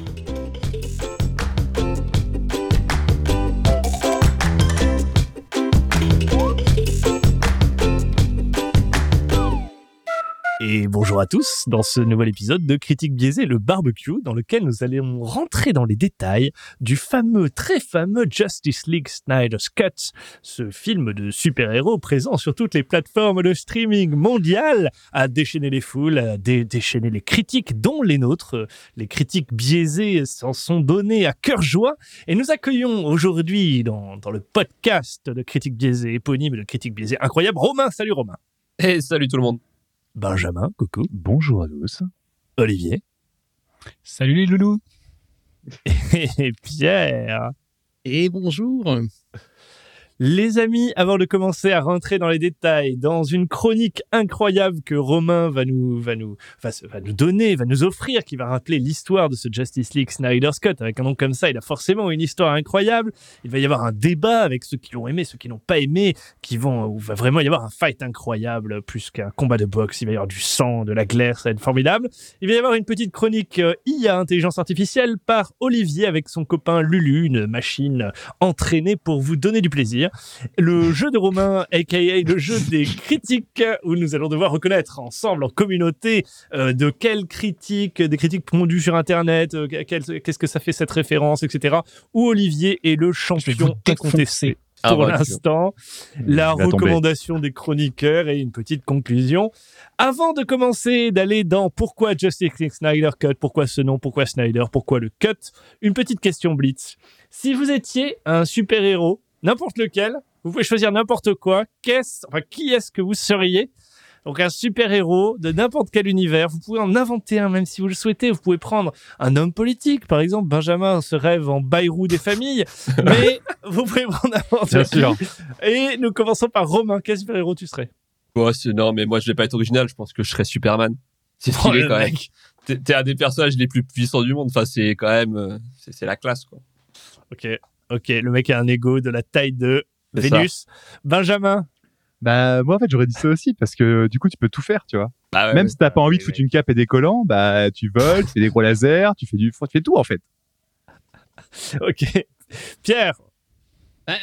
Et à tous dans ce nouvel épisode de Critique biaisée, le barbecue, dans lequel nous allons rentrer dans les détails du fameux, très fameux Justice League Snyder's Cut, ce film de super-héros présent sur toutes les plateformes de streaming mondiales, à déchaîner les foules, à déchaîner les critiques, dont les nôtres. Les critiques biaisées s'en sont données à cœur joie. Et nous accueillons aujourd'hui dans, dans le podcast de Critique biaisée, éponyme de Critique biaisée incroyable, Romain. Salut Romain. Et salut tout le monde. Benjamin, coucou. Bonjour à tous. Olivier. Salut les loulous. Et Pierre. Et bonjour. Les amis, avant de commencer à rentrer dans les détails, dans une chronique incroyable que Romain va nous, va nous, va, nous donner, va nous offrir, qui va rappeler l'histoire de ce Justice League Snyder Scott. Avec un nom comme ça, il a forcément une histoire incroyable. Il va y avoir un débat avec ceux qui l'ont aimé, ceux qui n'ont pas aimé, qui vont, où va vraiment y avoir un fight incroyable, plus qu'un combat de boxe. Il va y avoir du sang, de la glaire, ça va être formidable. Il va y avoir une petite chronique euh, IA, intelligence artificielle, par Olivier avec son copain Lulu, une machine entraînée pour vous donner du plaisir le jeu de Romain, aka le jeu des critiques, où nous allons devoir reconnaître ensemble, en communauté, euh, de quelles critiques, des critiques pondues sur Internet, euh, qu'est-ce que ça fait cette référence, etc. Où Olivier est le champion incontesté. Ah, pour l'instant, la recommandation des chroniqueurs et une petite conclusion. Avant de commencer d'aller dans pourquoi Justice League Snyder Cut, pourquoi ce nom, pourquoi Snyder, pourquoi le cut, une petite question blitz. Si vous étiez un super-héros n'importe lequel. Vous pouvez choisir n'importe quoi. Qu'est-ce, enfin, qui est-ce que vous seriez? Donc un super-héros de n'importe quel univers. Vous pouvez en inventer un même si vous le souhaitez. Vous pouvez prendre un homme politique, par exemple. Benjamin se rêve en Bayrou des familles. mais vous pouvez prendre n'importe Bien sûr. Et nous commençons par Romain. Quel super-héros tu serais? Ouais, Non, mais moi je vais pas être original. Je pense que je serais Superman. C'est Oh, stylé le quand même. mec. T'es t'es un des personnages les plus puissants du monde. Enfin, c'est quand même, euh, c'est c'est la classe quoi. Ok, ok. Le mec a un ego de la taille de ça. Vénus. Benjamin. Bah moi en fait j'aurais dit ça aussi parce que du coup tu peux tout faire, tu vois. Bah ouais, Même ouais. si t'as pas envie de ouais, foutre une cape et des collants, bah tu voles, tu fais des gros lasers, tu fais du, tu fais tout en fait. Ok. Pierre.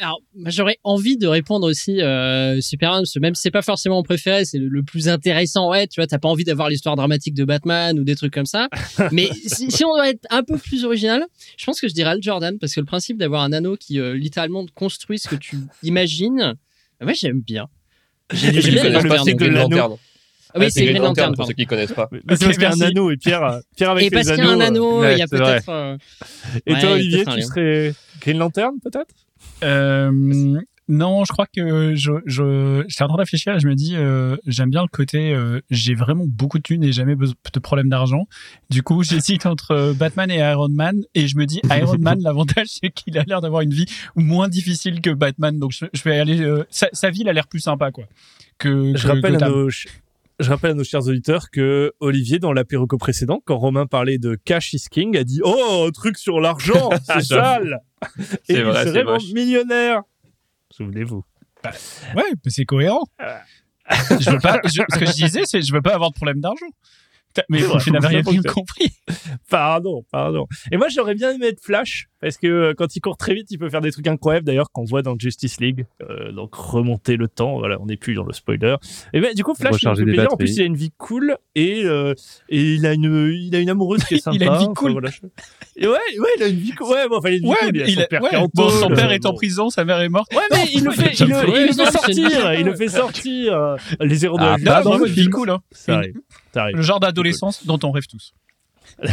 Alors, moi, j'aurais envie de répondre aussi euh, Superman, parce que même si c'est pas forcément mon préféré, c'est le, le plus intéressant. Ouais, tu vois, t'as pas envie d'avoir l'histoire dramatique de Batman ou des trucs comme ça. Mais si, si on doit être un peu plus original, je pense que je dirais Al Jordan, parce que le principe d'avoir un anneau qui euh, littéralement construit ce que tu imagines, ouais, j'aime bien. J'ai bien le c'est Green l'anneau. Lantern. Ah oui, Ah, c'est Green Lantern, pour ceux qui connaissent pas. Mais c'est parce qu'il y a un anneau et Pierre, euh, Pierre avec Et parce les qu'il y a un anneaux. anneau, ouais, il y a peut-être. euh, Et Ouais, toi, Olivier, tu serais Green Lantern, peut-être? Euh, non, je crois que je, je, j'étais en train de réfléchir et je me dis, euh, j'aime bien le côté, euh, j'ai vraiment beaucoup de thunes et jamais de problème d'argent. Du coup, j'hésite entre euh, Batman et Iron Man et je me dis, Iron Man, l'avantage c'est qu'il a l'air d'avoir une vie moins difficile que Batman. Donc je, je vais aller, euh, sa, sa vie, il a l'air plus sympa, quoi. Que, je que rappelle, à nos, ch- je rappelle à nos chers auditeurs que Olivier, dans l'apéro précédent, quand Romain parlait de Cash is King, a dit Oh, un truc sur l'argent, c'est sale Et C'est il vrai, c'est serait millionnaire Souvenez-vous. Ouais, mais c'est cohérent. je veux pas, je- ce que je disais, c'est je veux pas avoir de problème d'argent. Mais vrai, tu n'avais rien compris. Pardon, pardon. Et moi, j'aurais bien aimé être Flash, parce que euh, quand il court très vite, il peut faire des trucs incroyables, d'ailleurs, qu'on voit dans Justice League. Euh, donc, remonter le temps, voilà, on n'est plus dans le spoiler. Et ben, du coup, Flash, il plaisir. En plus, il a une vie cool, et, euh, et il, a une, il a une amoureuse qui est sympa. Il a une vie Enfin, cool. voilà, je- Et ouais, ouais, il a une vie cool. Ouais, bon, enfin, il a une vie Ouais, cool. Il a son père ouais, bon, son père est en prison, sa mère est morte. Ouais, mais il le fait, sortir, il le fait sortir. Les héros de Ah, la vie. cool. Hein. Ça arrive, ça arrive. Le genre dont on rêve tous.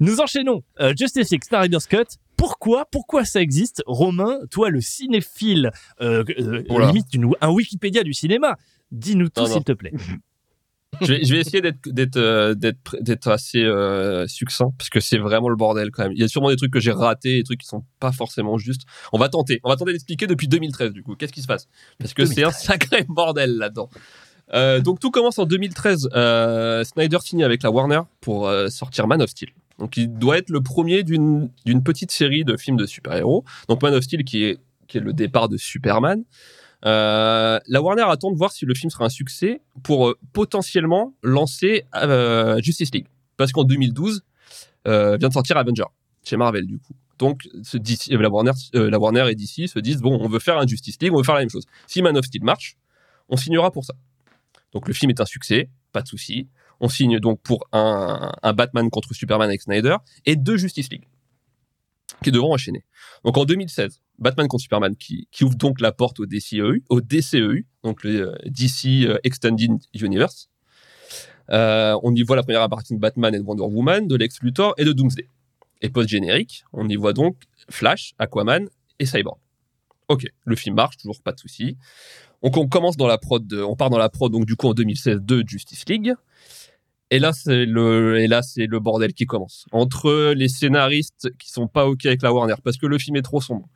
Nous enchaînons. Euh, Justice League, Snyder Scott. Pourquoi Pourquoi ça existe Romain, toi le cinéphile, euh, euh, limite une- un Wikipédia du cinéma, dis-nous tout s'il te plaît. je, vais, je vais essayer d'être euh, assez euh, succinct parce que c'est vraiment le bordel quand même. Il y a sûrement des trucs que j'ai ratés, des trucs qui sont pas forcément justes. On va tenter. On va tenter d'expliquer depuis 2013 du coup. Qu'est-ce qui se passe? Parce que c'est un 2013. sacré bordel là-dedans. Euh, donc tout commence en 2013. Euh, Snyder signe avec la Warner pour euh, sortir Man of Steel. Donc il doit être le premier d'une petite série de films de super-héros. Donc Man of Steel qui est qui est le départ de Superman. La Warner attend de voir si le film sera un succès pour potentiellement lancer Justice League. Parce qu'en 2012, euh, vient de sortir Avenger chez Marvel du coup. Donc la, Warner, la Warner et DC se disent bon, on veut faire un Justice League, on veut faire la même chose. Si Man of Steel marche, on signera pour ça. Donc le film est un succès, pas de souci. On signe donc pour un, Batman contre Superman avec Snyder et deux Justice League qui devront enchaîner. Donc en 2016, Batman contre Superman qui, ouvre donc la porte au DCEU, DCEU donc le euh, DC euh, Extended Universe. Euh, on y voit la première apparition de Batman et de Wonder Woman, de Lex Luthor et de Doomsday. Et post-générique, on y voit donc Flash, Aquaman et Cyborg. Ok, le film marche, toujours pas de souci. Donc on commence dans la prod, on part dans la prod donc du coup en 2016 de Justice League. Et là c'est le, bordel qui commence entre les scénaristes qui sont pas ok avec la Warner parce que le film est trop sombre.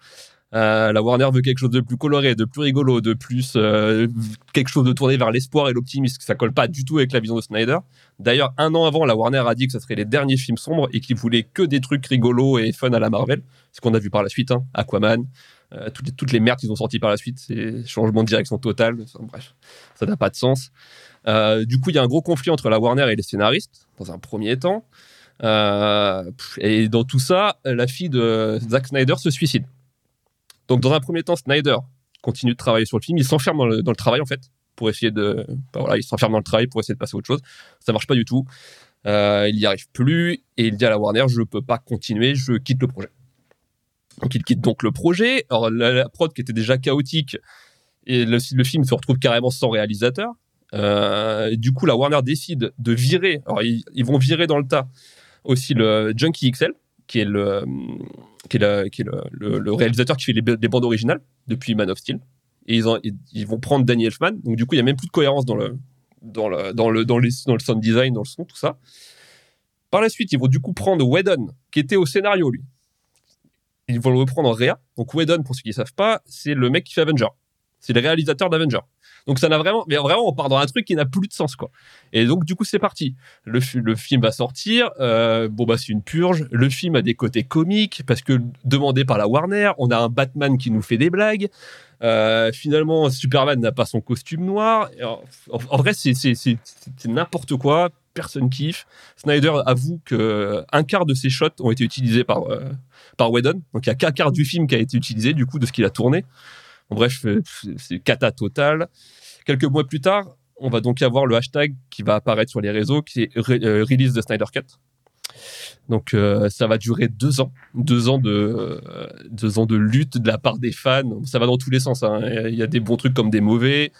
Euh, la Warner veut quelque chose de plus coloré, de plus rigolo, de plus euh, quelque chose de tourné vers l'espoir et l'optimisme. Ça colle pas du tout avec la vision de Snyder. D'ailleurs, un an avant, la Warner a dit que ça serait les derniers films sombres et qu'ils voulaient que des trucs rigolos et fun à la Marvel. Ce qu'on a vu par la suite, hein. Aquaman, euh, toutes, les, merdes qu'ils ont sorties par la suite, c'est changement de direction total. Enfin, bref, ça n'a pas de sens. Euh, du coup, il y a un gros conflit entre la Warner et les scénaristes, dans un premier temps. Euh, et dans tout ça, la fille de Zack Snyder se suicide. Donc, dans un premier temps, Snyder continue de travailler sur le film. Il s'enferme dans dans le travail, en fait, pour essayer de. il s'enferme dans le travail pour essayer de passer à autre chose. Ça marche pas du tout. Il n'y arrive plus et il dit à la Warner Je peux pas continuer, je quitte le projet. Donc, il quitte donc le projet. Alors, la, prod qui était déjà chaotique, et le, film se retrouve carrément sans réalisateur. Euh, du coup, la Warner décide de virer. Alors, ils, vont virer dans le tas aussi le Junkie XL, qui est le, réalisateur qui fait les, bandes originales depuis Man of Steel. Et ils, ont- ils, ils vont prendre Danny Elfman. Donc, du coup, il y a même plus de cohérence dans le, dans le sound design, dans le son, tout ça. Par la suite, ils vont du coup prendre Whedon, qui était au scénario, lui. Ils vont le reprendre en réa. Donc, Whedon, pour ceux qui ne savent pas, c'est le mec qui fait Avenger. C'est le réalisateur d'Avenger. Donc ça n'a vraiment, mais vraiment, on part dans un truc qui n'a plus de sens, quoi. Et donc du coup, c'est parti. Le, fi- le film va sortir. euh, bon bah c'est une purge. Le film a des côtés comiques parce que demandé par la Warner, on a un Batman qui nous fait des blagues. Euh, finalement, Superman n'a pas son costume noir. En, vrai, c'est n'importe quoi. Personne kiffe. Snyder avoue que un quart de ses shots ont été utilisés par euh, par Whedon. Donc il y a qu'un quart du film qui a été utilisé du coup de ce qu'il a tourné. En bref, euh, c'est- cata total. Quelques mois plus tard, on va donc avoir le hashtag qui va apparaître sur les réseaux, qui est re- euh, Release the Snyder Cut. Donc euh, ça va durer deux ans, deux ans de euh, deux ans de lutte de la part des fans. Ça va dans tous les sens. hein. Il y a des bons trucs comme des mauvais.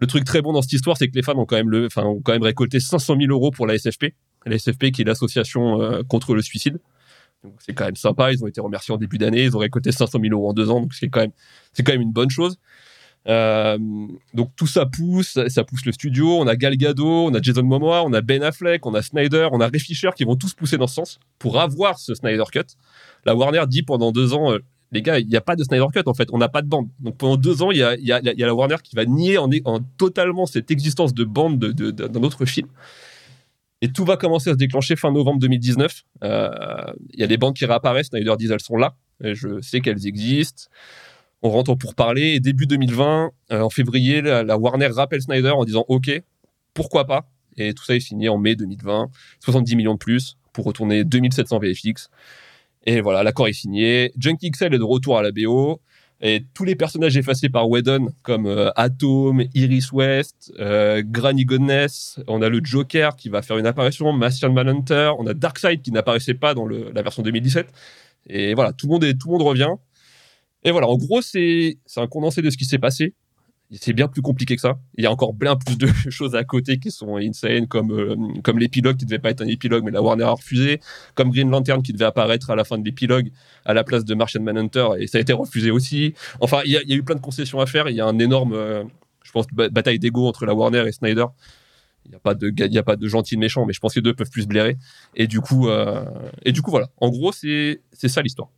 Le truc très bon dans cette histoire, c'est que les fans ont quand même le, enfin, ont quand même récolté 500 000 euros pour la SFP. La SFP qui est l'association euh, contre le suicide. C'est quand même sympa. Ils ont été remerciés en début d'année. Ils ont récolté 500 000 euros en deux ans. Donc c'est quand même quand même une bonne chose. Euh, donc tout ça pousse, ça pousse le studio. On a Gal Gadot, on a Jason Momoa, on a Ben Affleck, on a Snyder, on a Ray qui vont tous pousser dans ce sens pour avoir ce Snyder Cut. La Warner dit pendant deux ans, euh, les gars, il n'y a pas de Snyder Cut en fait, on n'a pas de bande. Donc pendant deux ans, il y a, y a- la Warner qui va nier en, en totalement cette existence de bande de- de- de- d'un autre film. Et tout va commencer à se déclencher fin novembre 2019. Euh, Il y a des bandes qui réapparaissent, Snyder dit elles sont là, et je sais qu'elles existent. On rentre pour parler et début 2020, euh, en février, la, la Warner rappelle Snyder en disant OK, pourquoi pas? Et tout ça est signé en mai 2020, 70 millions de plus pour retourner 2700 VFX. Et voilà, l'accord est signé. Junkie XL est de retour à la BO. Et tous les personnages effacés par Whedon, comme euh, Atom, Iris West, euh, Granny Goodness, on a le Joker qui va faire une apparition, Martian Manhunter, on a Darkseid qui n'apparaissait pas dans la version 2017. Et voilà, tout le monde, est, tout le monde revient. Et voilà, en gros, c'est un condensé de ce qui s'est passé. C'est bien plus compliqué que ça. Il y a encore bien plus de choses à côté qui sont insane, comme, euh, comme l'épilogue qui devait pas être un épilogue, mais la Warner a refusé, comme Green Lantern qui devait apparaître à la fin de l'épilogue à la place de Martian Manhunter, et ça a été refusé aussi. Enfin, il y a, eu plein de concessions à faire. Il y a un énorme, euh, je pense, ba- bataille d'ego entre la Warner et Snyder. Il n'y a pas de il y a pas de gentil méchant, mais je pense que les deux peuvent plus se blairer. Et du coup, euh, et du coup, voilà. En gros, c'est ça l'histoire.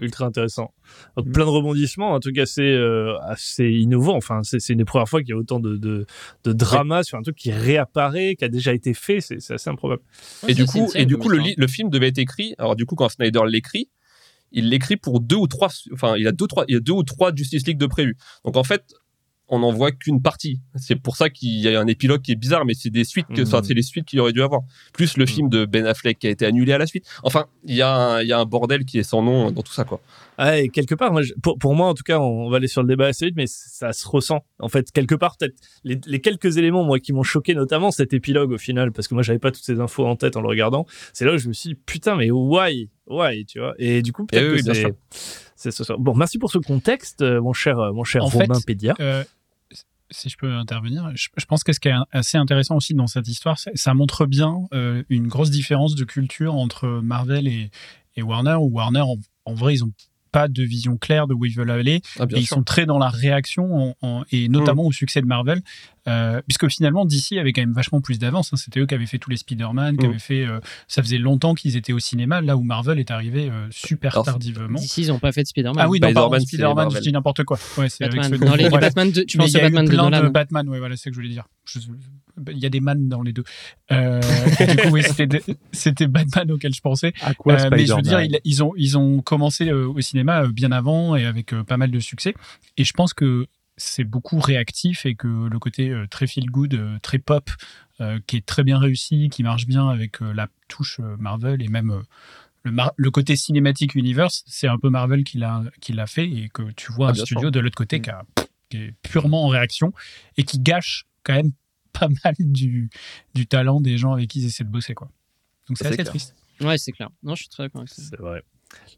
Ultra intéressant. Donc, plein de rebondissements, un truc assez, euh, assez innovant. Enfin, c'est c'est une des premières fois qu'il y a autant de, de, de drama sur un truc qui réapparaît, qui a déjà été fait. C'est c'est assez improbable. et du coup, et du coup, le, le film devait être écrit. Alors du coup, quand Snyder l'écrit, il l'écrit pour deux ou trois. Enfin, il a deux trois. Il y a deux ou trois Justice League de prévus. Donc en fait, on n'en voit qu'une partie. C'est pour ça qu'il y a un épilogue qui est bizarre, mais c'est des suites que, enfin, c'est les suites qu'il aurait dû avoir. Plus le Mhm. film de Ben Affleck qui a été annulé à la suite. Enfin, il y a un, il y a un bordel qui est sans nom dans tout ça, quoi. Ah, et quelque part, moi, je- pour, pour moi, en tout cas, on va aller sur le débat assez vite, mais ça se ressent. En fait, quelque part, peut-être les, les quelques éléments, moi, qui m'ont choqué, notamment cet épilogue au final, parce que moi, j'avais pas toutes ces infos en tête en le regardant. C'est là où je me suis dit, putain, mais why, why, tu vois? Et du coup, peut-être Eh oui, ce soir. Bon, merci pour ce contexte, euh, mon cher, euh, mon cher En Romain fait, Pédia. Euh, si je peux intervenir, je, je pense que ce qui est assez intéressant aussi dans cette histoire, ça montre bien euh, une grosse différence de culture entre Marvel et, et Warner, où Warner, en, en vrai, ils ont pas de vision claire de où ils veulent aller. Ah, Et ils sont très dans la réaction en- en- et notamment au succès de Marvel, euh, puisque finalement DC avait quand même vachement plus d'avance. hein. C'était eux qui avaient fait tous les Spider-Man, qui Mm. avaient fait. euh, ça faisait longtemps qu'ils étaient au cinéma, là où Marvel est arrivé euh, super Alors, tardivement. D'ici, ils ont pas fait de Spider-Man. Ah oui, non, Spider-Man, Spider-Man, je dis n'importe quoi. Ouais, c'est avec Batman. ce- Dans les, les Voilà. Batman de, tu penses Batman de plein Nolan. de Batman, ouais, voilà, c'est ce que je voulais dire. Je- Il y a des man dans les deux. Euh, du coup, oui, c'était de- Batman auquel je pensais. À quoi Euh, mais je veux dire, ils, ils ont, ils ont commencé euh, au cinéma euh, bien avant et avec euh, pas mal de succès. Et je pense que c'est beaucoup réactif et que le côté euh, très feel good, euh, très pop, euh, qui est très bien réussi, qui marche bien avec euh, la touche euh, Marvel et même euh, le, mar- le côté cinématique universe, c'est un peu Marvel qui l'a fait et que tu vois Ah, un studio sûr. de l'autre côté Mm. qui, a- qui est purement en réaction et qui gâche quand même pas mal du, du talent des gens avec qui ils essaient de bosser. Quoi. Donc c'est assez clair. triste. Ouais, c'est clair. Non, je suis très d'accord avec ça. C'est vrai.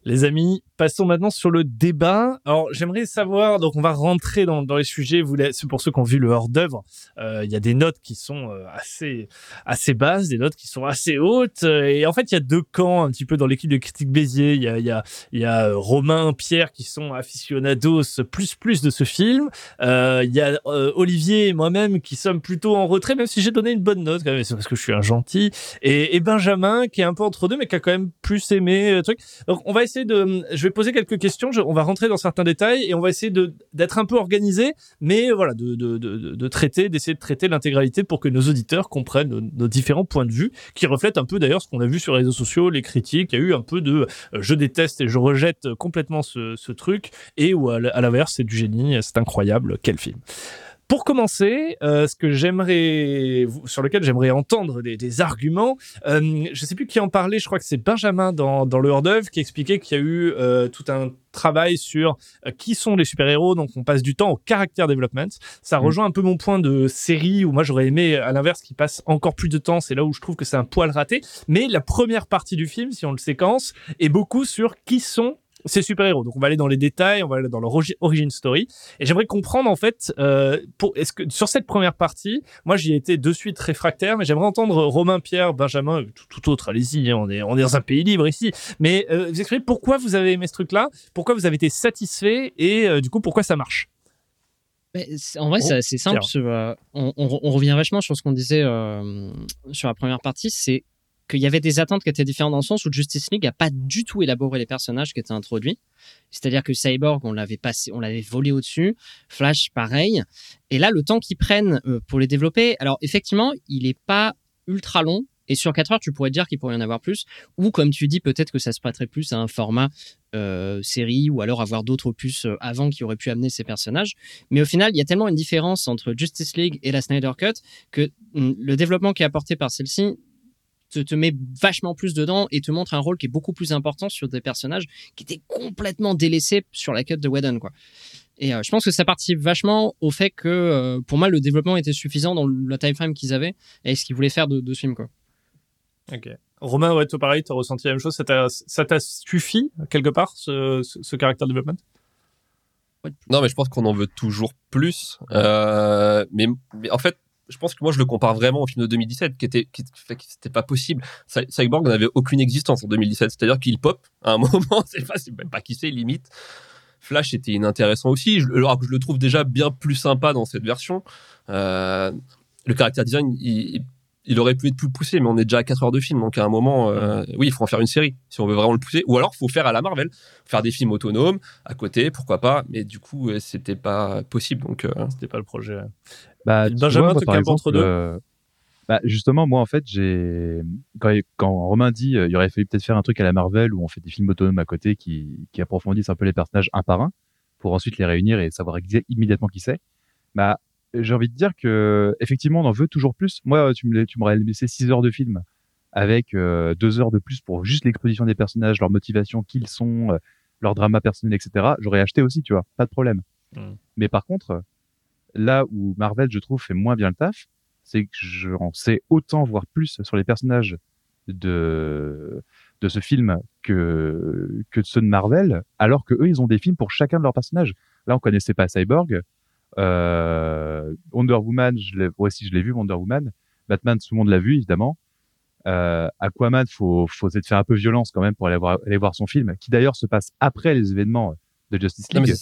Les amis, passons maintenant sur le débat. Alors, j'aimerais savoir, donc on va rentrer dans, les sujets. Vous, c'est pour ceux qui ont vu le hors-d'œuvre, euh, il y a des notes qui sont euh, assez, assez basses, des notes qui sont assez hautes. Et en fait, il y a deux camps un petit peu dans l'équipe de Critique Béziers. Il y a, y a, y a Romain, Pierre qui sont aficionados plus plus de ce film. Euh, il y a Olivier et moi-même qui sommes plutôt en retrait, même si j'ai donné une bonne note quand même. C'est parce que je suis un gentil. Et, Benjamin qui est un peu entre deux, mais qui a quand même plus aimé le truc. On va essayer de. Je vais poser quelques questions. on va rentrer dans certains détails et on va essayer d'être un peu organisé, mais voilà, de traiter, d'essayer de traiter l'intégralité pour que nos auditeurs comprennent nos, différents points de vue, qui reflètent un peu d'ailleurs ce qu'on a vu sur les réseaux sociaux, les critiques. Il y a eu un peu de euh, je déteste et je rejette complètement ce, truc, et ou à l'inverse, c'est du génie, c'est incroyable, quel film. Pour commencer, euh, ce que j'aimerais, sur lequel j'aimerais entendre des, des arguments, euh, je sais plus qui en parlait, je crois que c'est Benjamin dans, dans le hors-d'œuvre qui expliquait qu'il y a eu euh, tout un travail sur euh, qui sont les super-héros, donc on passe du temps au character development. Ça Mm. rejoint un peu mon point de série où moi j'aurais aimé à l'inverse qui passe encore plus de temps, c'est là où je trouve que c'est un poil raté. Mais la première partie du film, si on le séquence, est beaucoup sur qui sont ces super-héros. Donc on va aller dans les détails, on va aller dans leur origi- origin story. Et j'aimerais comprendre en fait, euh, pour, est-ce que sur cette première partie, moi j'y ai été de suite réfractaire, mais j'aimerais entendre Romain, Pierre, Benjamin, euh, tout, tout autre, allez-y, hein, on est, on est dans un pays libre ici. Mais euh, vous expliquez pourquoi vous avez aimé ce truc-là, pourquoi vous avez été satisfait et euh, du coup pourquoi ça marche? Mais c'est- en vrai, Oh, c'est assez simple. sur, euh, on, on- on revient vachement sur ce qu'on disait euh, sur la première partie. C'est qu'il y avait des attentes qui étaient différentes dans le sens où Justice League n'a pas du tout élaboré les personnages qui étaient introduits. C'est-à-dire que Cyborg, on l'avait passé, on l'avait volé au-dessus. Flash, pareil. Et là, le temps qu'ils prennent euh, pour les développer, alors effectivement, il n'est pas ultra long. Et sur 4 heures, tu pourrais dire qu'il pourrait y en avoir plus. Ou comme tu dis, peut-être que ça se prêterait plus à un format euh, série ou alors avoir d'autres opus euh, avant qui auraient pu amener ces personnages. Mais au final, il y a tellement une différence entre Justice League et la Snyder Cut que hum, le développement qui est apporté par celle-ci te, te met vachement plus dedans et te montre un rôle qui est beaucoup plus important sur des personnages qui étaient complètement délaissés sur la cut de Whedon. Quoi. Et euh, je pense que ça participe vachement au fait que, euh, pour moi, le développement était suffisant dans le time frame qu'ils avaient et ce qu'ils voulaient faire de, de ce film. Quoi. Ok. Romain, ouais, toi pareil, t'as ressenti la même chose, ça t'a, ça t'a suffi quelque part ce, ce, ce character development Non, mais je pense qu'on en veut toujours plus. Euh, mais, mais en fait, je pense que moi, je le compare vraiment au film de 2017, qui était, qui, que c'était pas possible. Cy- Cyborg n'avait aucune existence en 2017, c'est-à-dire qu'il pop à un moment, c'est pas, même pas qui c'est, limite. Flash était inintéressant aussi, alors que je le trouve déjà bien plus sympa dans cette version. Euh, le caractère design, il aurait pu être plus poussé, mais on est déjà à 4 heures de film, donc à un moment, euh, oui, il faut en faire une série si on veut vraiment le pousser. Ou alors, il faut faire à la Marvel, faire des films autonomes à côté, pourquoi pas. Mais du coup, euh, c'était pas possible. Donc, euh, C'était pas le projet. Bah, tu Benjamin, vois, moi, entre deux. euh, bah, justement, moi, en fait, j'ai quand, quand Romain dit euh, il aurait fallu peut-être faire un truc à la Marvel où on fait des films autonomes à côté qui, qui approfondissent un peu les personnages un par un pour ensuite les réunir et savoir immédiatement qui c'est. Bah, j'ai envie de dire que effectivement, on en veut toujours plus. Moi, tu me, tu m'aurais laissé 6 heures de film avec euh, deux heures de plus pour juste l'exposition des personnages, leur motivation, qui ils sont, euh, leur drama personnel, etc. J'aurais acheté aussi, tu vois, pas de problème. Mm. Mais par contre, là où Marvel, je trouve, fait moins bien le taf, c'est que j'en sais autant, voire plus, sur les personnages de de ce film que que ceux de Marvel, alors que eux, ils ont des films pour chacun de leurs personnages. Là, on connaissait pas Cyborg. Euh, Wonder Woman, je l'ai, ouais, si je l'ai vu, Wonder Woman. Batman, tout le monde l'a vu, évidemment. Euh, Aquaman, faut, faut essayer de faire un peu violence quand même pour aller voir, aller voir son film, qui d'ailleurs se passe après les événements de Justice League.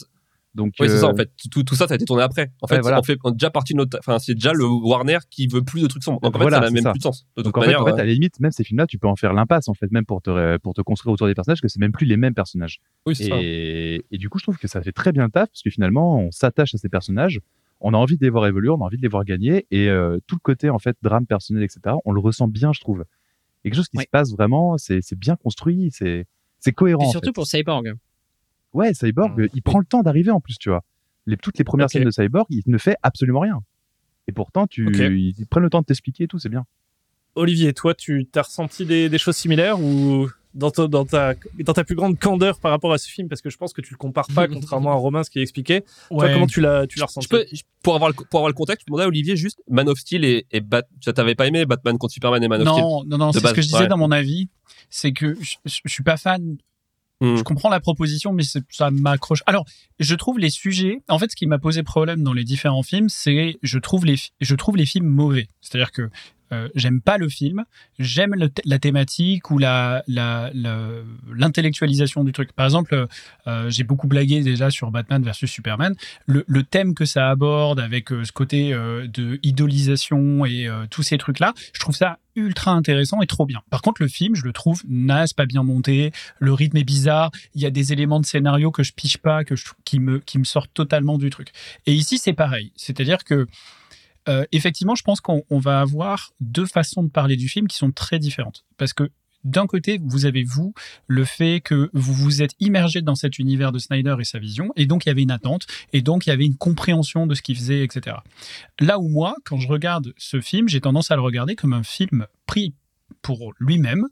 Donc, Oui, c'est ça, euh, en fait. Tout, tout ça, ça a été tourné après. En fait, Ouais, voilà. on fait on déjà partie de notre, enfin, c'est déjà le Warner qui veut plus de trucs sombres. Donc, en fait, Voilà, ça n'a même ça. plus de sens. De Donc toute en fait, en fait, euh, à la limite, même ces films-là, tu peux en faire l'impasse en fait, même pour te pour te construire autour des personnages, que c'est même plus les mêmes personnages. oui, c'est ça. Et, et du coup, je trouve que ça fait très bien le taf parce que finalement, on s'attache à ces personnages, on a envie de les voir évoluer, on a envie de les voir gagner, et euh, tout le côté en fait drame personnel, etc. On le ressent bien, je trouve. Et quelque chose qui se passe vraiment, c'est c'est bien construit, c'est c'est cohérent. Et en surtout fait. pour Cyborg. Ouais, Cyborg, Mm. il prend le temps d'arriver en plus, tu vois. Les, toutes les premières scènes de Cyborg, il ne fait absolument rien. Et pourtant, tu, ils, ils prennent le temps de t'expliquer et tout, c'est bien. Olivier, toi, tu as ressenti des, des choses similaires ou dans, ta- dans, ta, dans ta plus grande candeur par rapport à ce film? Parce que je pense que tu le compares pas, contrairement à Romain, ce qu'il expliquait. Toi, comment tu l'as, tu l'as Je ressenti? peux, je- pour avoir le, pour avoir le contexte, je demandais à Olivier juste Man of Steel et, et Bat, ça t'avais pas aimé Batman contre Superman et Man of Steel? Non, non, non, c'est ce que je disais ouais. dans mon avis. C'est que je, je, je suis pas fan. Hmm. Je comprends la proposition, mais ça m'accroche. Alors, je trouve les sujets. En fait, ce qui m'a posé problème dans les différents films, c'est je trouve les, je trouve les films mauvais. C'est-à-dire que euh, j'aime pas le film, j'aime la thématique ou l'intellectualisation du truc. Par exemple, euh, j'ai beaucoup blagué déjà sur Batman versus Superman. Le, thème que ça aborde avec euh, ce côté euh, de idolisation et euh, tous ces trucs-là, je trouve ça ultra intéressant et trop bien. Par contre, le film, je le trouve naze, pas bien monté, le rythme est bizarre, il y a des éléments de scénario que je piche pas, qui me qui me sortent totalement du truc. Et ici, c'est pareil, c'est-à-dire que euh, effectivement, je pense qu'on on va avoir deux façons de parler du film qui sont très différentes. Parce que d'un côté, vous avez vous le fait que vous vous êtes immergé dans cet univers de Snyder et sa vision, et donc il y avait une attente, et donc il y avait une compréhension de ce qu'il faisait, etc. Là où moi, quand je regarde ce film, j'ai tendance à le regarder comme un film pris pour lui-même.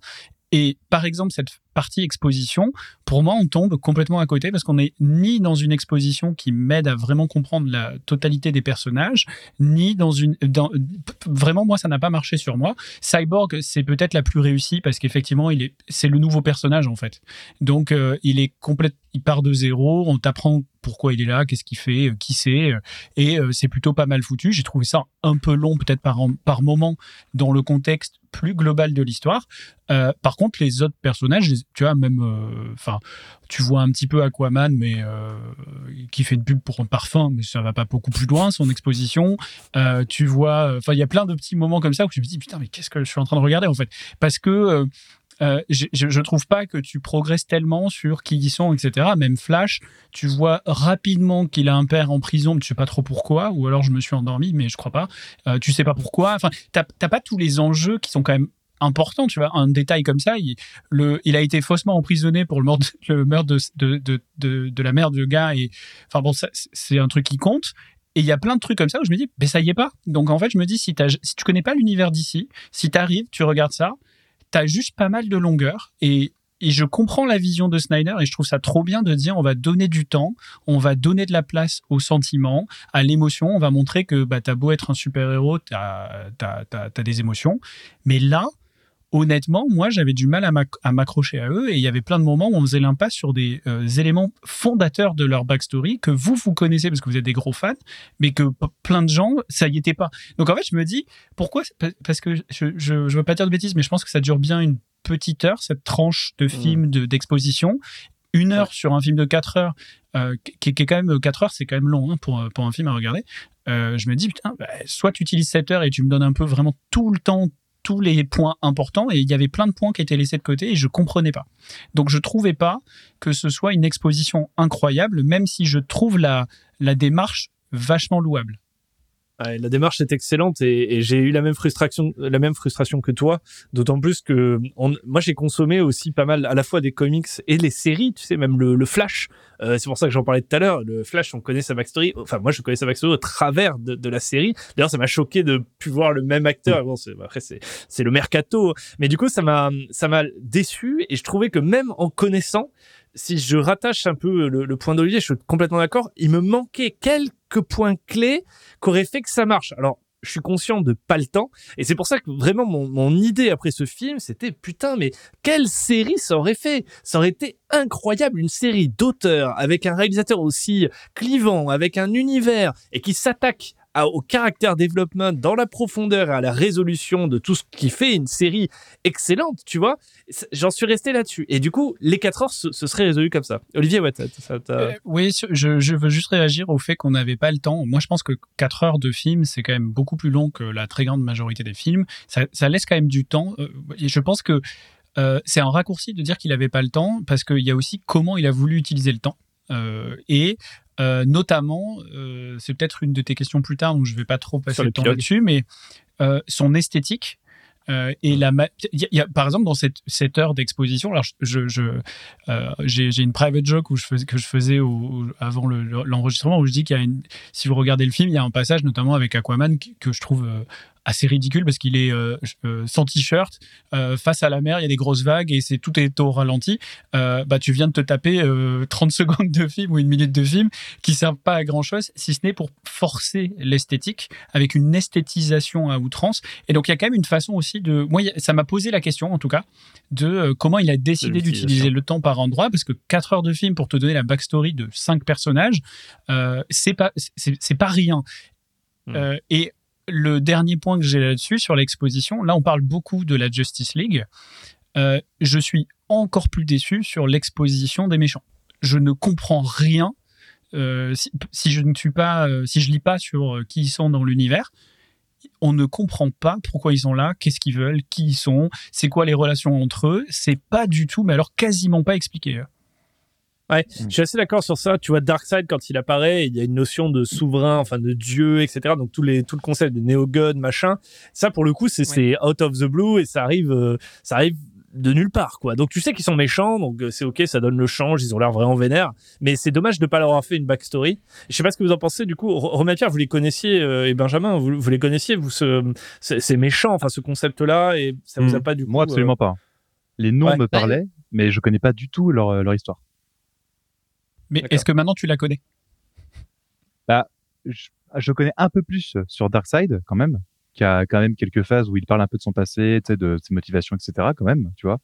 Et par exemple, cette partie exposition, pour moi, on tombe complètement à côté parce qu'on n'est ni dans une exposition qui m'aide à vraiment comprendre la totalité des personnages, ni dans une. Vraiment, moi, ça n'a pas marché sur moi. Cyborg, c'est peut-être la plus réussie parce qu'effectivement, il est, c'est le nouveau personnage en fait. Donc, euh, il est il part de zéro. On t'apprend pourquoi il est là, qu'est-ce qu'il fait, euh, qui c'est, euh, et c'est plutôt pas mal foutu. J'ai trouvé ça un peu long peut-être par par moment dans le contexte plus global de l'histoire. Par contre, les autres personnages, les- tu vois, même, euh, enfin, tu vois un petit peu Aquaman, mais euh, qui fait une pub pour un parfum, mais ça va pas beaucoup plus loin, son exposition. Euh, tu vois, enfin, il y a plein de petits moments comme ça où je me dis putain, mais qu'est-ce que je suis en train de regarder en fait? Parce que je, je trouve pas que tu progresses tellement sur qui ils sont, etc. Même Flash, tu vois rapidement qu'il a un père en prison, mais tu sais pas trop pourquoi, ou alors je me suis endormi, mais je crois pas. Euh, tu sais pas pourquoi. Enfin, t'as pas tous les enjeux qui sont quand même importants, tu vois. Un détail comme ça, il, le, il a été faussement emprisonné pour le meurtre, le meurtre de, de, de, de, la mère de gars. Et enfin bon, c'est un truc qui compte. Et il y a plein de trucs comme ça où je me dis, mais ça y est pas. Donc en fait, je me dis, si, t'as- si tu connais pas l'univers d'ici, si tu arrives, tu regardes ça, t'as juste pas mal de longueur. Et, et je comprends la vision de Snyder et je trouve ça trop bien de dire, on va donner du temps, on va donner de la place au sentiment, à l'émotion, on va montrer que bah, t'as beau être un super-héros, t'as as, des émotions. Mais là, honnêtement, moi, j'avais du mal à m'ac- à m'accrocher à eux et il y avait plein de moments où on faisait l'impasse sur des euh, éléments fondateurs de leur backstory que vous, vous connaissez parce que vous êtes des gros fans, mais que plein de gens, ça y était pas. Donc en fait, je me dis, pourquoi Pa- Parce que je, je, je veux pas dire de bêtises, mais je pense que ça dure bien une petite heure, cette tranche de film de- d'exposition. Une heure sur un film de 4 heures, euh, qui, qui est quand même 4 heures, c'est quand même long hein, pour, pour un film à regarder. Euh, je me dis, putain, bah, soit tu utilises cette heure et tu me donnes un peu vraiment tout le temps, tous les points importants, et il y avait plein de points qui étaient laissés de côté et je comprenais pas. Donc je trouvais pas que ce soit une exposition incroyable, même si je trouve la, la démarche vachement louable. La démarche est excellente et, et j'ai eu la même frustration, la même frustration que toi. D'autant plus que on, moi j'ai consommé aussi pas mal à la fois des comics et les séries. Tu sais, même le, le Flash. Euh, c'est pour ça que j'en parlais tout à l'heure. Le Flash, on connaît sa backstory. Enfin, moi je connais sa backstory au travers de, de la série. D'ailleurs, ça m'a choqué de plus voir le même acteur. Bon, c'est- après c'est c'est le mercato, mais du coup ça m'a ça m'a déçu et je trouvais que même en connaissant si je rattache un peu le, point d'Olivier, je suis complètement d'accord. Il me manquait quelques points clés qu'aurait fait que ça marche. Alors, je suis conscient de pas le temps, et c'est pour ça que vraiment mon, mon idée après ce film, c'était putain, mais quelle série ça aurait fait? Ça aurait été incroyable, une série d'auteurs avec un réalisateur aussi clivant, avec un univers et qui s'attaque au caractère développement dans la profondeur à la résolution de tout ce qui fait une série excellente, tu vois. J'en suis resté là-dessus. Et du coup, les 4 heures, ce, ce serait résolu comme ça. Olivier, ouais, t'as- Euh, oui, je, veux juste réagir au fait qu'on n'avait pas le temps. Moi, je pense que 4 heures de film, c'est quand même beaucoup plus long que la très grande majorité des films. Ça, laisse quand même du temps. euh, je pense que euh, c'est un raccourci de dire qu'il n'avait pas le temps, parce qu'il y a aussi comment il a voulu utiliser le temps. Euh, et euh, notamment, euh, c'est peut-être une de tes questions plus tard, donc je ne vais pas trop passer le temps là-dessus, mais son esthétique. euh, et la y a- y a- par exemple dans cette, cette heure d'exposition alors je, je, je, euh, j'ai j'ai une private joke où je faisais, que je faisais au, au- avant le- le- l'enregistrement où je dis qu'il y a une, si vous regardez le film, il y a un passage notamment avec Aquaman que je trouve assez ridicule parce qu'il est euh, euh, sans t-shirt euh, face à la mer, il y a des grosses vagues et c'est tout est au ralenti. Euh, bah tu viens de te taper euh, 30 secondes de film ou une minute de film qui servent pas à grand chose si ce n'est pour forcer l'esthétique avec une esthétisation à outrance. Et donc il y a quand même une façon aussi de moi ça m'a posé la question en tout cas de comment il a décidé d'utiliser le temps par endroit parce que 4 heures de film pour te donner la backstory de cinq personnages c'est pas c'est pas rien Hmm. Et le dernier point que j'ai là-dessus sur l'exposition là on parle beaucoup de la Justice League Euh, je suis encore plus déçu sur l'exposition des méchants je ne comprends rien euh, si, je ne suis pas euh, si je lis pas sur qui ils sont dans l'univers on ne comprend pas pourquoi ils sont là, qu'est-ce qu'ils veulent, qui ils sont, c'est quoi les relations entre eux. C'est pas du tout, mais alors quasiment pas expliqué. Ouais, je suis assez d'accord sur ça. Tu vois, Darkseid, quand il apparaît, il y a une notion de souverain, enfin de dieu, etc. Donc tout, les, tout le concept de néo-god, machin. Ça, pour le coup, c'est c'est out of the blue et ça arrive, euh, ça arrive de nulle part, quoi. Donc tu sais qu'ils sont méchants, donc euh, c'est ok, ça donne le change, ils ont l'air vraiment vénères. Mais c'est dommage de pas leur avoir fait une backstory. Je sais pas ce que vous en pensez, du coup. Ro- Romain Pierre, vous les connaissiez, euh, et Benjamin, vous, vous les connaissiez, vous, ce, c'est méchant, enfin ce concept-là, et ça vous a Hmm. pas du coup. Moi, absolument pas. Les noms Ouais. me parlaient, mais je connais pas du tout leur, leur histoire. Mais est-ce que maintenant tu la connais? Je, je connais un peu plus sur Darkseid quand même, qui a quand même quelques phases où il parle un peu de son passé, de ses motivations, etc. quand même, tu vois.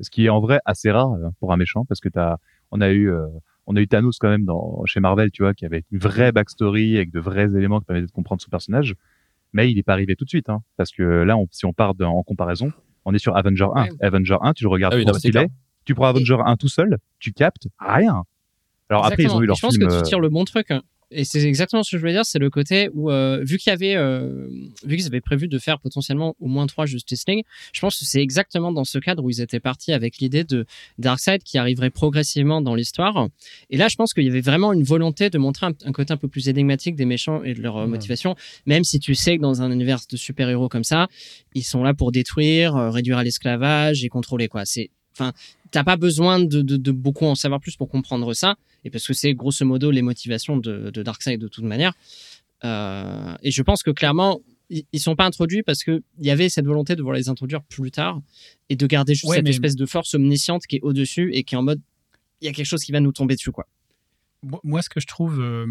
Ce qui est en vrai assez rare euh, pour un méchant parce que t'as, on a eu, euh, on a eu Thanos quand même dans, chez Marvel, tu vois, qui avait une vraie backstory avec de vrais éléments qui permettaient de comprendre son personnage. Mais il est pas arrivé tout de suite, hein, parce que là, on, si on part de- en comparaison, on est sur Avenger 1. Ouais. Avenger 1, tu le regardes Ah oui, pour non. Tu prends Avenger 1 tout seul, tu captes rien. Alors après, ils ont eu leur je pense film. que euh, tu tires le bon truc. hein. Et c'est exactement ce que je voulais dire, c'est le côté où, euh, vu qu'il y avait, euh, vu qu'ils avaient prévu de faire potentiellement au moins trois Justice League, je pense que c'est exactement dans ce cadre où ils étaient partis avec l'idée de Darkseid qui arriverait progressivement dans l'histoire. Et là, je pense qu'il y avait vraiment une volonté de montrer un, un côté un peu plus énigmatique des méchants et de leur euh, motivation, même si tu sais que dans un univers de super-héros comme ça, ils sont là pour détruire, euh, réduire à l'esclavage et contrôler, quoi. C'est, enfin, t'as pas besoin de, de, de beaucoup en savoir plus pour comprendre ça et parce que c'est grosso modo les motivations de, de Darkseid de toute manière. Euh, et je pense que clairement, ils, ils sont pas introduits parce que il y avait cette volonté de vouloir les introduire plus tard et de garder juste Ouais, cette mais- espèce de force omnisciente qui est au-dessus et qui est en mode il y a quelque chose qui va nous tomber dessus quoi. Moi- ce que je trouve, euh,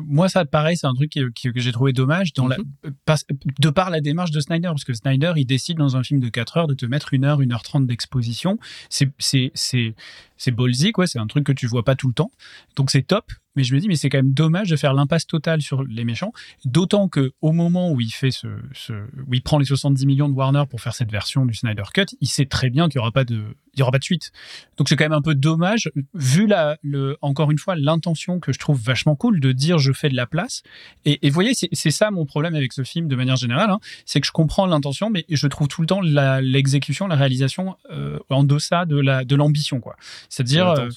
moi, ça, pareil, c'est un truc que j'ai trouvé dommage dans la, pas- de par la démarche de Snyder, parce que Snyder, il décide dans un film de 4 heures de te mettre une heure, une heure trente d'exposition. C'est, c'est, c'est, c'est ballsy, quoi. C'est un truc que tu vois pas tout le temps. Donc c'est top. Mais je me dis, mais c'est quand même dommage de faire l'impasse totale sur les méchants. D'autant que au moment où il fait ce, ce, où il prend les 70 millions de Warner pour faire cette version du Snyder Cut, il sait très bien qu'il y aura pas de, il y aura pas de suite. Donc c'est quand même un peu dommage, vu la, le, encore une fois, l'intention que je trouve vachement cool de dire je fais de la place. Et, et vous voyez, c'est ça mon problème avec ce film de manière générale, hein, c'est que je comprends l'intention, mais je trouve tout le temps la- l'exécution, la, réalisation euh, en deçà de la de l'ambition, quoi. C'est-à-dire, euh,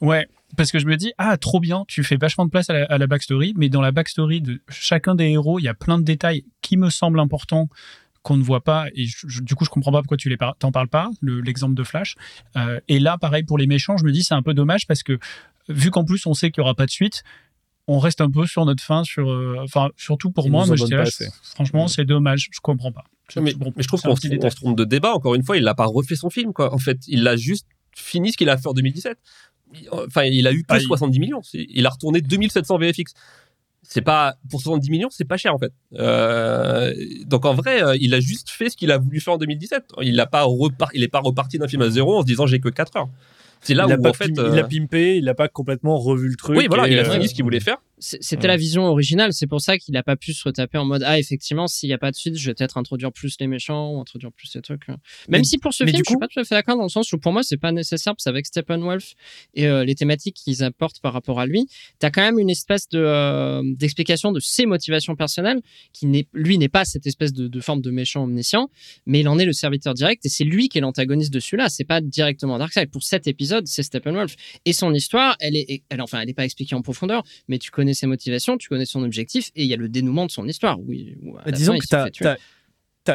Ouais, parce que je me dis, ah, trop bien, tu fais vachement de place à la, à la backstory, mais dans la backstory de chacun des héros, il y a plein de détails qui me semblent importants qu'on ne voit pas et je- je- du coup je comprends pas pourquoi tu les par- t'en parles pas le- l'exemple de Flash Euh, et là pareil pour les méchants je me dis c'est un peu dommage parce que vu qu'en plus on sait qu'il y aura pas de suite on reste un peu sur notre fin sur euh, surtout pour Ils moi moi là, je- assez. franchement c'est dommage je comprends pas Je- mais, bon, mais je trouve qu'on se, se trompe de débat. Encore une fois, il n'a pas refait son film. Quoi. En fait, il a juste fini ce qu'il a fait en 2017. Enfin, il a eu que Ah, il- 70 millions. C'est- Il a retourné 2700 VFX. C'est pas pour 70 millions, c'est pas cher en fait. Euh, donc en vrai, euh, il a juste fait ce qu'il a voulu faire en 2017. Il n'a pas repar- il est pas reparti d'un film à zéro en se disant j'ai que 4 heures. C'est là il a où pas en fait, pim- euh, il a pimpé, il a pas complètement revu le truc. oui voilà, il a euh, fini ce qu'il voulait faire. C'était la vision originale, c'est pour ça qu'il a pas pu se retaper en mode ah effectivement s'il y a pas de suite, je vais peut-être introduire plus les méchants ou introduire plus ces trucs. Même Mais- si pour ce film, je suis coup- pas tout à fait d'accord dans le sens où pour moi c'est pas nécessaire parce qu'avec Steppenwolf et euh, les thématiques qu'ils apportent par rapport à lui, t'as quand même une espèce de euh, d'explication de ses motivations personnelles qui n'est lui n'est pas cette espèce de, de forme de méchant omniscient, mais il en est le serviteur direct et c'est lui qui est l'antagoniste de celui-là. C'est pas directement Darkseid. Pour cet épisode, c'est Steppenwolf et son histoire, elle est, elle enfin elle est pas expliquée en profondeur, mais tu connais ses motivations, tu connais son objectif, et il y a le dénouement de son histoire. Oui, Bah, disons fin, que tuer. as,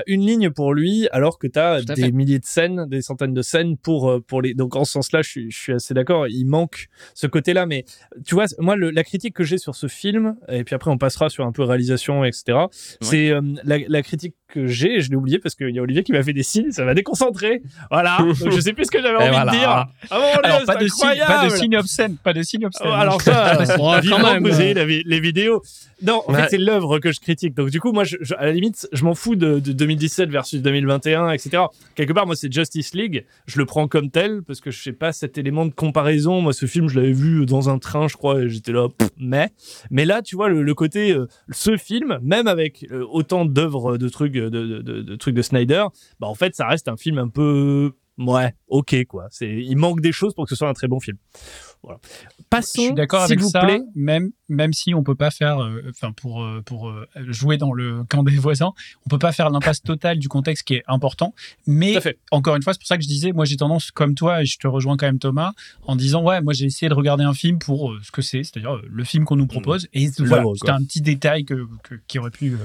une ligne pour lui, alors que Tout à des fait. milliers de scènes, des centaines de scènes pour euh, pour les. Donc en ce sens-là, je suis, je suis assez d'accord. Il manque ce côté-là, mais tu vois, moi, le- la critique que j'ai sur ce film, et puis après on passera sur un peu réalisation, etc. C'est euh, la, la critique que j'ai, je l'ai oublié parce qu'il y a Olivier qui m'a fait des signes, ça m'a déconcentré. Voilà. Donc je sais plus ce que j'avais envie voilà. de dire. Ah Dieu, alors pas de signe pas de signe obscène pas de signe obscène Oh, alors ça, Oh, vivement quand même. que vous ayez la vi- les vidéos. Non, en Ouais. fait, c'est l'œuvre que je critique. Donc, du coup, moi, je, je- à la limite, je m'en fous de, de 2017 versus 2021, etc. Quelque part, moi, c'est Justice League. Je le prends comme tel parce que je sais pas cet élément de comparaison. Moi, ce film, je l'avais vu dans un train, je crois, et j'étais là, pff, mais. Mais là, tu vois, le, le côté, euh, ce film, même avec euh, autant d'œuvres, de trucs, de, de, de- trucs de Snyder, bah, en fait, ça reste un film un peu, ouais, ok, quoi. C'est, il manque des choses pour que ce soit un très bon film. Voilà. Passons, Je suis d'accord s'il avec vous ça, plaît. même même si on peut pas faire, euh, enfin pour euh, pour euh, jouer dans le camp des voisins, on peut pas faire l'impasse totale du contexte qui est important. Mais fait. encore une fois, c'est pour ça que je disais, moi j'ai tendance comme toi et je te rejoins quand même Thomas en disant ouais, moi j'ai essayé de regarder un film pour euh, ce que c'est, c'est-à-dire euh, le film qu'on nous propose et voilà, c'était un petit détail que, que- qui aurait pu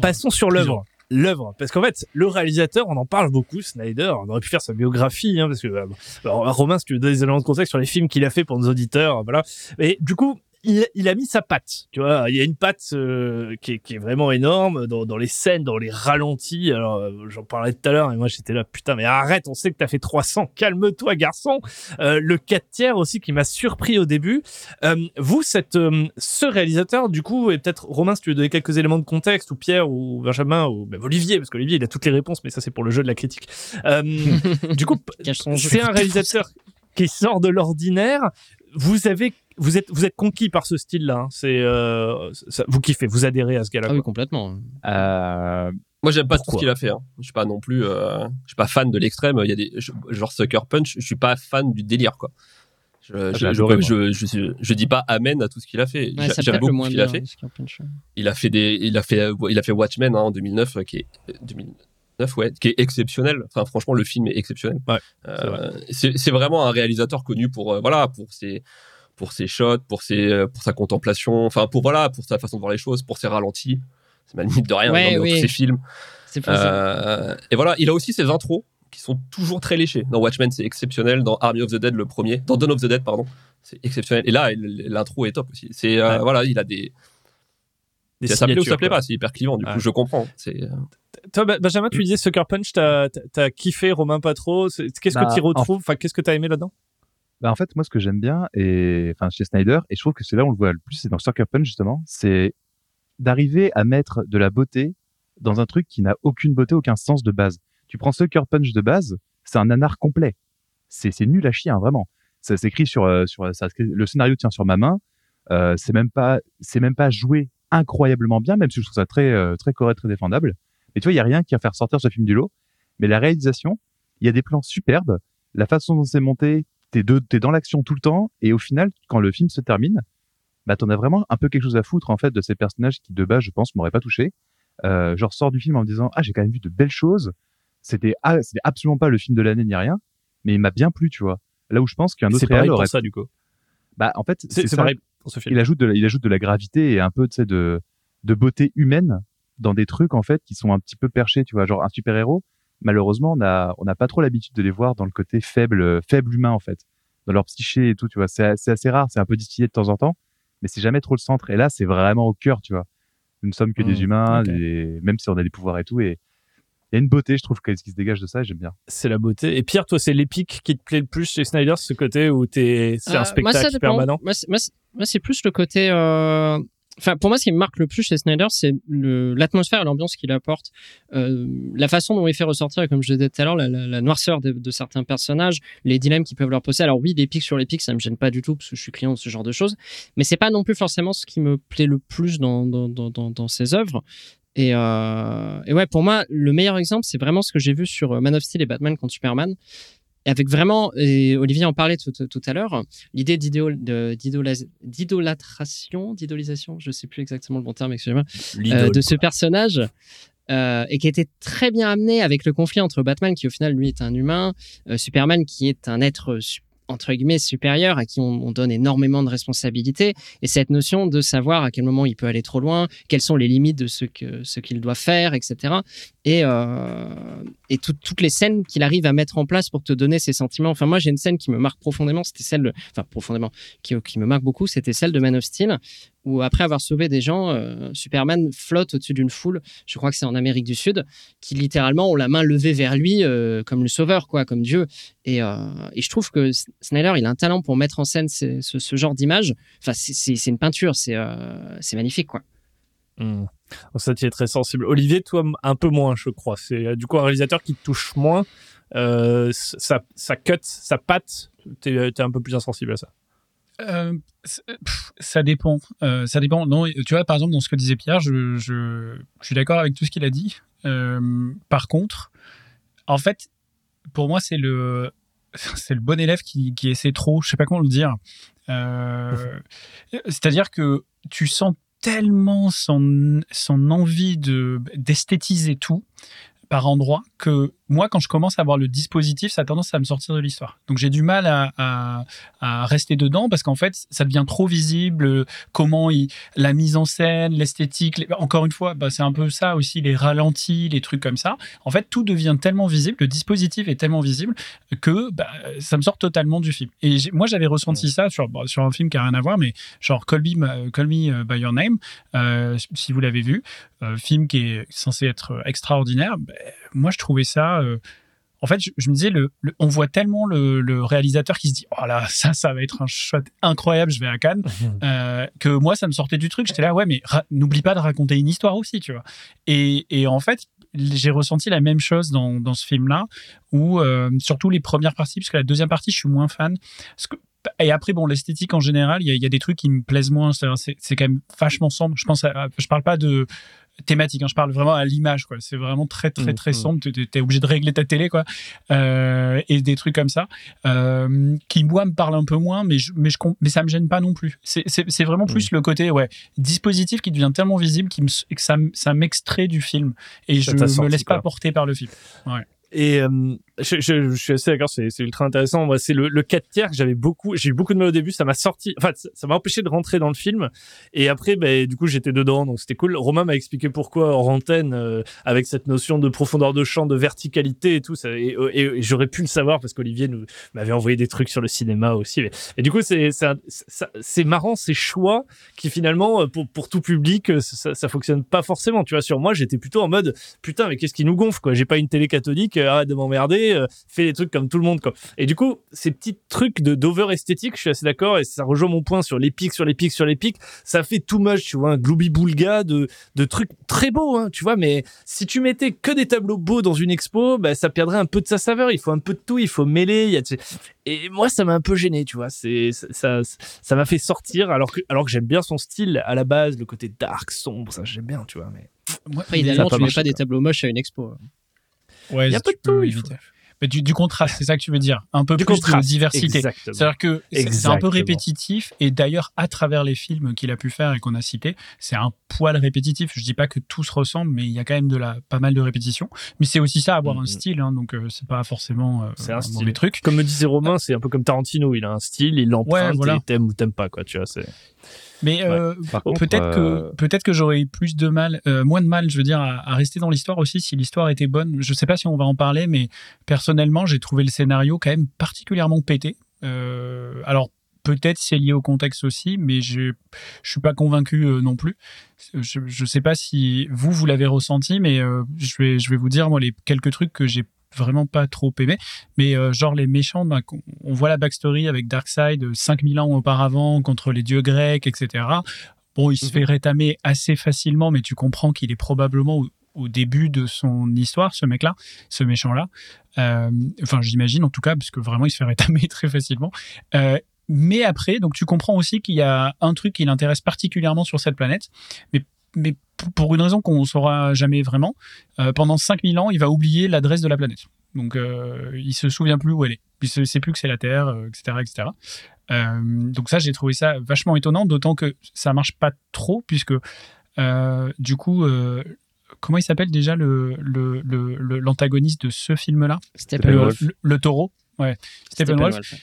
Passons sur l'œuvre. L'œuvre, parce qu'en fait, le réalisateur, on en parle beaucoup, Snyder. On aurait pu faire sa biographie, hein, parce que euh, alors, Romain, si tu veux donner des éléments de contexte sur les films qu'il a fait pour nos auditeurs, voilà. Et du coup, il, il a mis sa patte, tu vois. Il y a une patte euh, qui, est, qui est vraiment énorme dans, dans les scènes, dans les ralentis. Alors, euh, j'en parlais tout à l'heure, et moi j'étais là, putain, mais arrête, on sait que t'as fait 300, calme-toi, garçon. Euh, le 4 tiers aussi qui m'a surpris au début. Euh, vous, cette, euh, ce réalisateur, du coup, et peut-être Romain, si tu veux donner quelques éléments de contexte, ou Pierre, ou Benjamin, ou même Olivier, parce qu'Olivier, il a toutes les réponses, mais ça, c'est pour le jeu de la critique. Euh, du coup, c'est un réalisateur qui sort de l'ordinaire. Vous avez, vous êtes, vous êtes conquis par ce style-là. hein. C'est, euh, vous kiffez, vous adhérez à ce gars-là. Ah oui, complètement. Euh, Moi, j'aime pas tout ce qu'il a fait. Hein. Je suis pas non plus, euh, je suis pas fan de l'extrême. Il y a des, genre Sucker Punch, je suis pas fan du délire, quoi. Je, je- je dis pas amen à tout ce qu'il a fait. Ouais, J'aime beaucoup ce qu'il a fait. Il a fait des, il a fait, euh, il a fait Watchmen hein, en 2009, euh, qui est euh, 2009, ouais, qui est exceptionnel. Enfin, franchement, le film est exceptionnel. Ouais, Euh, c'est vraiment un réalisateur connu pour, euh, voilà, pour ses, pour ses shots, pour ses, euh, pour sa contemplation, enfin, pour voilà, pour sa façon de voir les choses, pour ses ralentis. C'est ma limite de rien Ouais, dans oui. tous ses films. Euh, et voilà, il a aussi ses intros qui sont toujours très léchés. Dans Watchmen, c'est exceptionnel. Dans Army of the Dead, le premier, dans Dawn of the Dead, pardon, c'est exceptionnel. Et là, l'intro est top aussi. C'est euh, Ouais. voilà, il a des, Des ça plaît ou ça plaît quoi. pas. C'est hyper clivant. Du Ouais. coup, je comprends. C'est euh, Toi, Benjamin, tu disais Sucker Punch, t'as, kiffé, Romain pas trop. Qu'est-ce Bah, que tu en- retrouves? Enfin, qu'est-ce que t'as aimé là-dedans? Bah en fait, moi, ce que j'aime bien, et enfin chez Snyder, et je trouve que c'est là où on le voit le plus, c'est dans Sucker Punch justement, c'est d'arriver à mettre de la beauté dans un truc qui n'a aucune beauté, aucun sens de base. Tu prends Sucker Punch de base, c'est un nanar complet. C'est nul à chier, hein, vraiment. Ça s'écrit sur euh, sur ça, le scénario tient sur ma main. Euh, c'est même pas c'est même pas joué incroyablement bien, même si je trouve ça très euh, très correct, très défendable. Et tu vois, il y a rien qui va faire sortir ce film du lot. Mais la réalisation, il y a des plans superbes. La façon dont c'est monté, t'es de- t'es dans l'action tout le temps. Et au final, quand le film se termine, bah t'en as vraiment un peu quelque chose à foutre en fait de ces personnages qui de base, je pense, m'auraient pas touché. Euh, je ressors du film en me disant ah j'ai quand même vu de belles choses. C'était ah, c'était absolument pas le film de l'année ni rien, mais il m'a bien plu, tu vois. Là où je pense qu'un autre C'est pareil pour aurait, ça, du coup. bah en fait C'est c'est pareil pour ce film. il ajoute de la, il ajoute de la gravité et un peu tu sais de de beauté humaine dans des trucs en fait qui sont un petit peu perchés tu vois genre un super héros malheureusement on a on n'a pas trop l'habitude de les voir dans le côté faible faible humain en fait dans leur psyché et tout tu vois c'est c'est assez rare c'est un peu distillé de temps en temps mais c'est jamais trop le centre et là c'est vraiment au cœur tu vois nous ne sommes que des humains ok. des- même si on a des pouvoirs et tout et il y a une beauté je trouve qui qui se dégage de ça et j'aime bien C'est la beauté. Et Pierre, toi, c'est l'épique qui te plaît le plus chez Snyder, ce côté où t'es, c'est Euh, un ça spectacle permanent? Moi, c'est plus le côté. euh, Enfin, pour moi, ce qui me marque le plus chez Snyder, c'est l'atmosphère et l'ambiance qu'il apporte, euh, la façon dont il fait ressortir, comme je disais tout à l'heure, la, noirceur de, certains personnages, les dilemmes qu'ils peuvent leur poser. Alors oui, des pics sur les pics, ça me gêne pas du tout parce que je suis client de ce genre de choses, mais c'est pas non plus forcément ce qui me plaît le plus dans, dans ses œuvres. Et, euh, et ouais, pour moi, le meilleur exemple, c'est vraiment ce que j'ai vu sur euh, Man of Steel et Batman contre Superman. Et avec vraiment, et Olivier en parlait tout, tout à l'heure, l'idée d'idolâtration, d'idolisation, je sais plus exactement le bon terme, excusez-moi, euh, de ce personnage. euh, et qui était très bien amené avec le conflit entre Batman, qui au final lui est un humain, euh, Superman qui est un être entre guillemets supérieur à qui on, on donne énormément de responsabilités et cette notion de savoir à quel moment il peut aller trop loin, quelles sont les limites de ce que ce qu'il doit faire, etc. Et euh, et tout- toutes les scènes qu'il arrive à mettre en place pour te donner ces sentiments. Enfin moi j'ai une scène qui me marque profondément, c'était celle, de- enfin profondément, qui, qui me marque beaucoup, c'était celle de Man of Steel où après avoir sauvé des gens, euh, Superman flotte au-dessus d'une foule, je crois que c'est en Amérique du Sud, qui littéralement ont la main levée vers lui euh, comme le sauveur, quoi, comme Dieu. Et, et je trouve que Snyder, il a un talent pour mettre en scène ce, ce genre d'image. Enfin, c'est- une peinture, c'est magnifique, quoi. Hmm. Ça, tu es très sensible. Olivier, toi, un peu moins, je crois. C'est euh, du coup un réalisateur qui te touche moins. Euh, ça, ça cut, ça patte. T'es es un peu plus insensible à ça. Euh, pff, ça dépend. Euh, ça dépend. Non, tu vois, par exemple, dans ce que disait Pierre, je, je, je suis d'accord avec tout ce qu'il a dit. Euh, par contre, en fait, pour moi, c'est le, c'est le bon élève qui, qui essaie trop. Je sais pas comment le dire. Euh, C'est-à-dire que tu sens tellement son, son envie de d'esthétiser tout par endroits que moi, quand je commence à voir le dispositif, ça a tendance à me sortir de l'histoire. Donc j'ai du mal à, à, à rester dedans parce qu'en fait, ça devient trop visible. euh, Comment il, la mise en scène, l'esthétique, les- encore une fois, bah, c'est un peu ça aussi, les ralentis, les trucs comme ça. En fait, tout devient tellement visible, le dispositif est tellement visible que bah, ça me sort totalement du film. Et moi, j'avais ressenti ça sur, bon, sur un film qui a rien à voir, mais genre Call Me, Ma- Call Me by Your Name, euh, si vous l'avez vu, euh, film qui est censé être extraordinaire. Moi, je trouvais ça. euh, en fait, je, je me disais, le, le- on voit tellement le, le réalisateur qui se dit, oh là, ça, ça va être un shot incroyable, je vais à Cannes, euh, que moi, ça me sortait du truc. J'étais là, ouais, mais n'oublie pas de raconter une histoire aussi, tu vois. Et, et en fait, j'ai ressenti la même chose dans, dans ce film-là, où euh, surtout les premières parties, parce que la deuxième partie, je suis moins fan. Parce que, et après, bon, l'esthétique en général, il y, a- il y a des trucs qui me plaisent moins. C'est quand même vachement sombre. Je pense, à- je parle pas de thématique, hein, je parle vraiment à l'image, quoi. C'est vraiment très, très, très mhm. sombre. Tu es obligé de régler ta télé, quoi. Euh, et des trucs comme ça, euh, qui, moi, me parlent un peu moins, mais, je, mais, je, mais ça me gêne pas non plus. C'est- vraiment plus le côté, ouais, dispositif qui devient tellement visible qui me, que ça, ça m'extrait du film. Et Ça je me sorti, laisse quoi. pas porter par le film. Et euh, je, suis assez d'accord, c'est c'est ultra intéressant. Moi, c'est le, le 4 tiers que j'avais beaucoup, j'ai eu beaucoup de mal au début, ça m'a sorti, enfin, ça m'a empêché de rentrer dans le film. Et après, ben, du coup, j'étais dedans, donc c'était cool. Romain m'a expliqué pourquoi hors antenne, euh, avec cette notion de profondeur de champ, de verticalité et tout. Ça, et, j'aurais pu le savoir parce qu'Olivier nous m'avait envoyé des trucs sur le cinéma aussi. Et du coup, c'est c'est c'est marrant ces choix qui finalement, euh, pour, tout public, euh, ça, ça fonctionne pas forcément. Tu vois, sur moi, j'étais plutôt en mode putain, mais qu'est-ce qui nous gonfle quoi? J'ai pas une télé catholique, euh, arrête de m'emmerder, euh, fais des trucs comme tout le monde quoi. Et du coup, ces petits trucs de d'over esthétique, je suis assez d'accord et ça rejoint mon point sur les pics, sur les pics, sur les pics. Ça fait too much, tu vois, un gloobie boulga de de trucs très beaux, hein, tu vois. Mais si tu mettais que des tableaux beaux dans une expo, bah, ça perdrait un peu de sa saveur. Il faut un peu de tout, il faut mêler. Il y a et moi, ça m'a un peu gêné, tu vois. C'est ça, ça m'a fait sortir alors que alors que j'aime bien son style à la base, le côté dark, sombre, ça j'aime bien, tu vois. Mais Moi, Après, idéalement, tu mets pas des tableaux moches à une expo. Ouais, Il y a si pas de tout, il faut-. Mais du, du contraste, c'est ça que tu veux dire. Un peu Du plus contraste, de diversité. C'est-à-dire que c'est- un peu répétitif et d'ailleurs à travers les films qu'il a pu faire et qu'on a cités, c'est un poil répétitif. Je dis pas que tout se ressemble, mais il y a quand même de la pas mal de répétitions. Mais c'est aussi ça avoir Mhm. un style, hein, donc euh, c'est pas forcément euh, un un style. mauvais truc. Comme me disait Romain, c'est un peu comme Tarantino, il a un style, il l'emprunte Ouais, voilà. et t'aimes ou t'aimes pas, quoi, tu vois. Mais euh, peut-être euh, que peut-être que j'aurais eu plus de mal, euh, moins de mal, je veux dire, à, à rester dans l'histoire aussi si l'histoire était bonne. Je sais pas si on va en parler, mais personnellement, j'ai trouvé le scénario quand même particulièrement pété. Euh, alors peut-être c'est lié au contexte aussi, mais je je suis pas convaincu euh, non plus. Je je sais pas si vous vous l'avez ressenti, mais euh, je vais je vais vous dire moi les quelques trucs que j'ai vraiment pas trop aimé. Mais euh, genre les méchants ben, on voit la backstory avec Darkseid euh, 5000 ans auparavant contre les dieux grecs etc bon il se Mhm. fait rétamer assez facilement mais tu comprends qu'il est probablement au, au début de son histoire ce mec là ce méchant là enfin j'imagine en tout cas parce que vraiment il se fait rétamer très facilement. Euh, mais après donc tu comprends aussi qu'il y a un truc qui l'intéresse particulièrement sur cette planète. Mais mais pour une raison qu'on ne saura jamais vraiment, euh, pendant 5000 ans, il va oublier l'adresse de la planète. Donc, euh, il se souvient plus où elle est. Il ne sait plus que c'est la Terre, euh, etc., etc. Euh, donc ça, j'ai trouvé ça vachement étonnant, d'autant que ça marche pas trop, puisque euh, du coup, euh, comment il s'appelle déjà le le- le- le- l'antagoniste de ce film-là? Stephen le, Wolf. le- le taureau. Ouais. Stephen Wolf.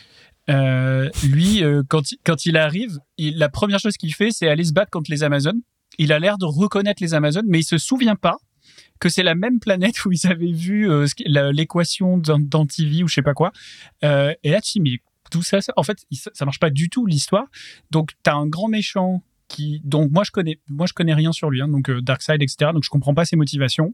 Euh, lui, euh, quand, il- quand il arrive, il- la première chose qu'il fait, c'est aller se battre contre les Amazones. Il a l'air de reconnaître les Amazones, mais il se souvient pas que c'est la même planète où ils avaient vu euh, l'équation d'An- d'Antivie ou je sais pas quoi. Euh, et là, tu dis, mais tout ça, ça- en fait, ça marche pas du tout l'histoire. Donc, tu as un grand méchant qui, donc moi je connais, moi je connais rien sur lui, hein, donc euh, Darkseid, etc. Donc je comprends pas ses motivations.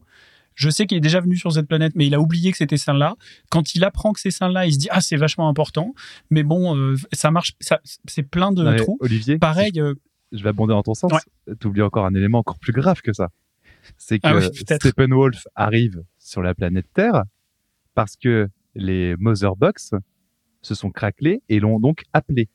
Je sais qu'il est déjà venu sur cette planète, mais il a oublié que c'était celle-là. Quand il apprend que c'est celle-là, il se dit ah c'est vachement important. Mais bon, euh, ça marche, ça, c'est plein de trous. Olivier, Pareil, euh, je vais abonder dans ton sens. Tu oublies encore un élément encore plus grave que ça. C'est que Ah oui. Steppenwolf arrive sur la planète Terre parce que les Motherbox se sont craquelés et l'ont donc appelé.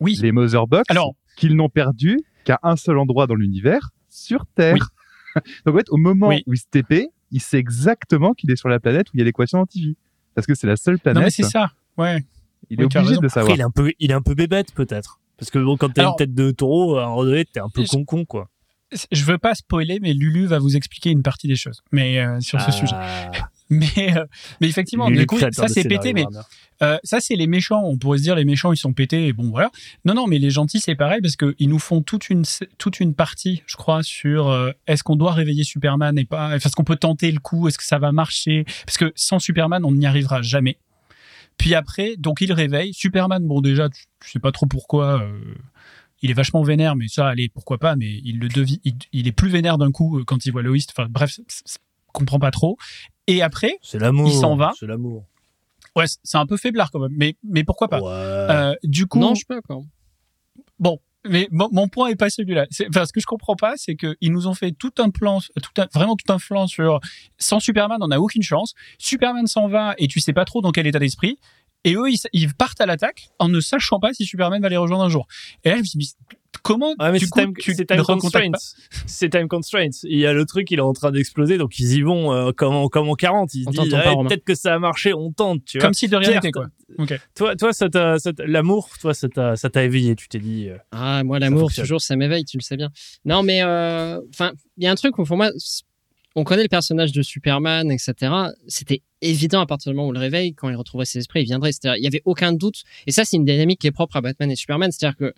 oui. Les Motherbox Alors, qu'ils n'ont perdu qu'à un seul endroit dans l'univers, sur Terre. donc en fait, au moment Oui. où il se TP, il sait exactement qu'il est sur la planète où il y a l'équation anti-vie. Parce que c'est la seule planète. non mais c'est ça. Ouais. il est obligé de le Après, savoir. il est un peu, il est un peu bébête, peut-être. Parce que bon, quand t'as une tête de taureau, à un moment donné, t'es un peu con-con, quoi. Je veux pas spoiler, mais Lulu va vous expliquer une partie des choses, mais euh, sur ce Ah, sujet. Mais, euh, mais effectivement, Lulu, du coup, créateur ça c'est pété, mais Warner. Euh, ça, c'est les méchants. On pourrait se dire les méchants, ils sont pétés et bon, voilà. Non, non, mais les gentils, c'est pareil parce qu'ils nous font toute une, toute une partie, je crois, sur est-ce qu'on doit réveiller Superman et pas, est-ce qu'on peut tenter le coup, est-ce que ça va marcher? Parce que sans Superman, on n'y arrivera jamais. Puis après, donc il réveille. Superman, bon, déjà, tu, tu sais pas trop pourquoi. euh, il est vachement vénère, mais ça, allez, pourquoi pas, mais il le devine, il, il est plus vénère d'un coup euh, quand il voit Lois. Enfin, bref, c- c- comprend pas trop. Et après, C'est l'amour. il s'en va. C'est l'amour. ouais, c'est un peu faiblard quand même, mais, mais pourquoi pas Ouais. euh, du coup, Non, je peux encore. bon, mais mon, point est pas celui-là. Enfin, ce que je comprends pas, c'est que ils nous ont fait tout un plan, tout un, vraiment tout un plan sur sans Superman, on n'a aucune chance. Superman s'en va et tu sais pas trop dans quel état d'esprit. Et eux, ils, ils partent à l'attaque en ne sachant pas si Superman va les rejoindre un jour. Et là, je me mais comment Ouais, mais du c'est coup, time, tu c'est time constraints. C'est time constraints. Il y a le truc, il est en train d'exploser, donc ils y vont euh, comme, en, comme en 40. Ils se On disent, Romain. peut-être que ça a marché, on tente, tu vois. Comme si de rien n'était, quoi. Ok. Toi, toi ça t'a- ça t'a- l'amour, toi, ça t'a ça t'a éveillé. Tu t'es dit, euh, Ah, moi, l'amour, toujours, ça m'éveille, tu le sais bien. Non, mais, euh, enfin, il y a un truc où, pour moi, on connaît le personnage de Superman, etc. C'était évident à partir du moment où le réveille, quand il retrouverait ses esprits, il viendrait. C'est-à-dire, il y avait aucun doute. Et ça, c'est une dynamique qui est propre à Batman et Superman. C'est-à-dire que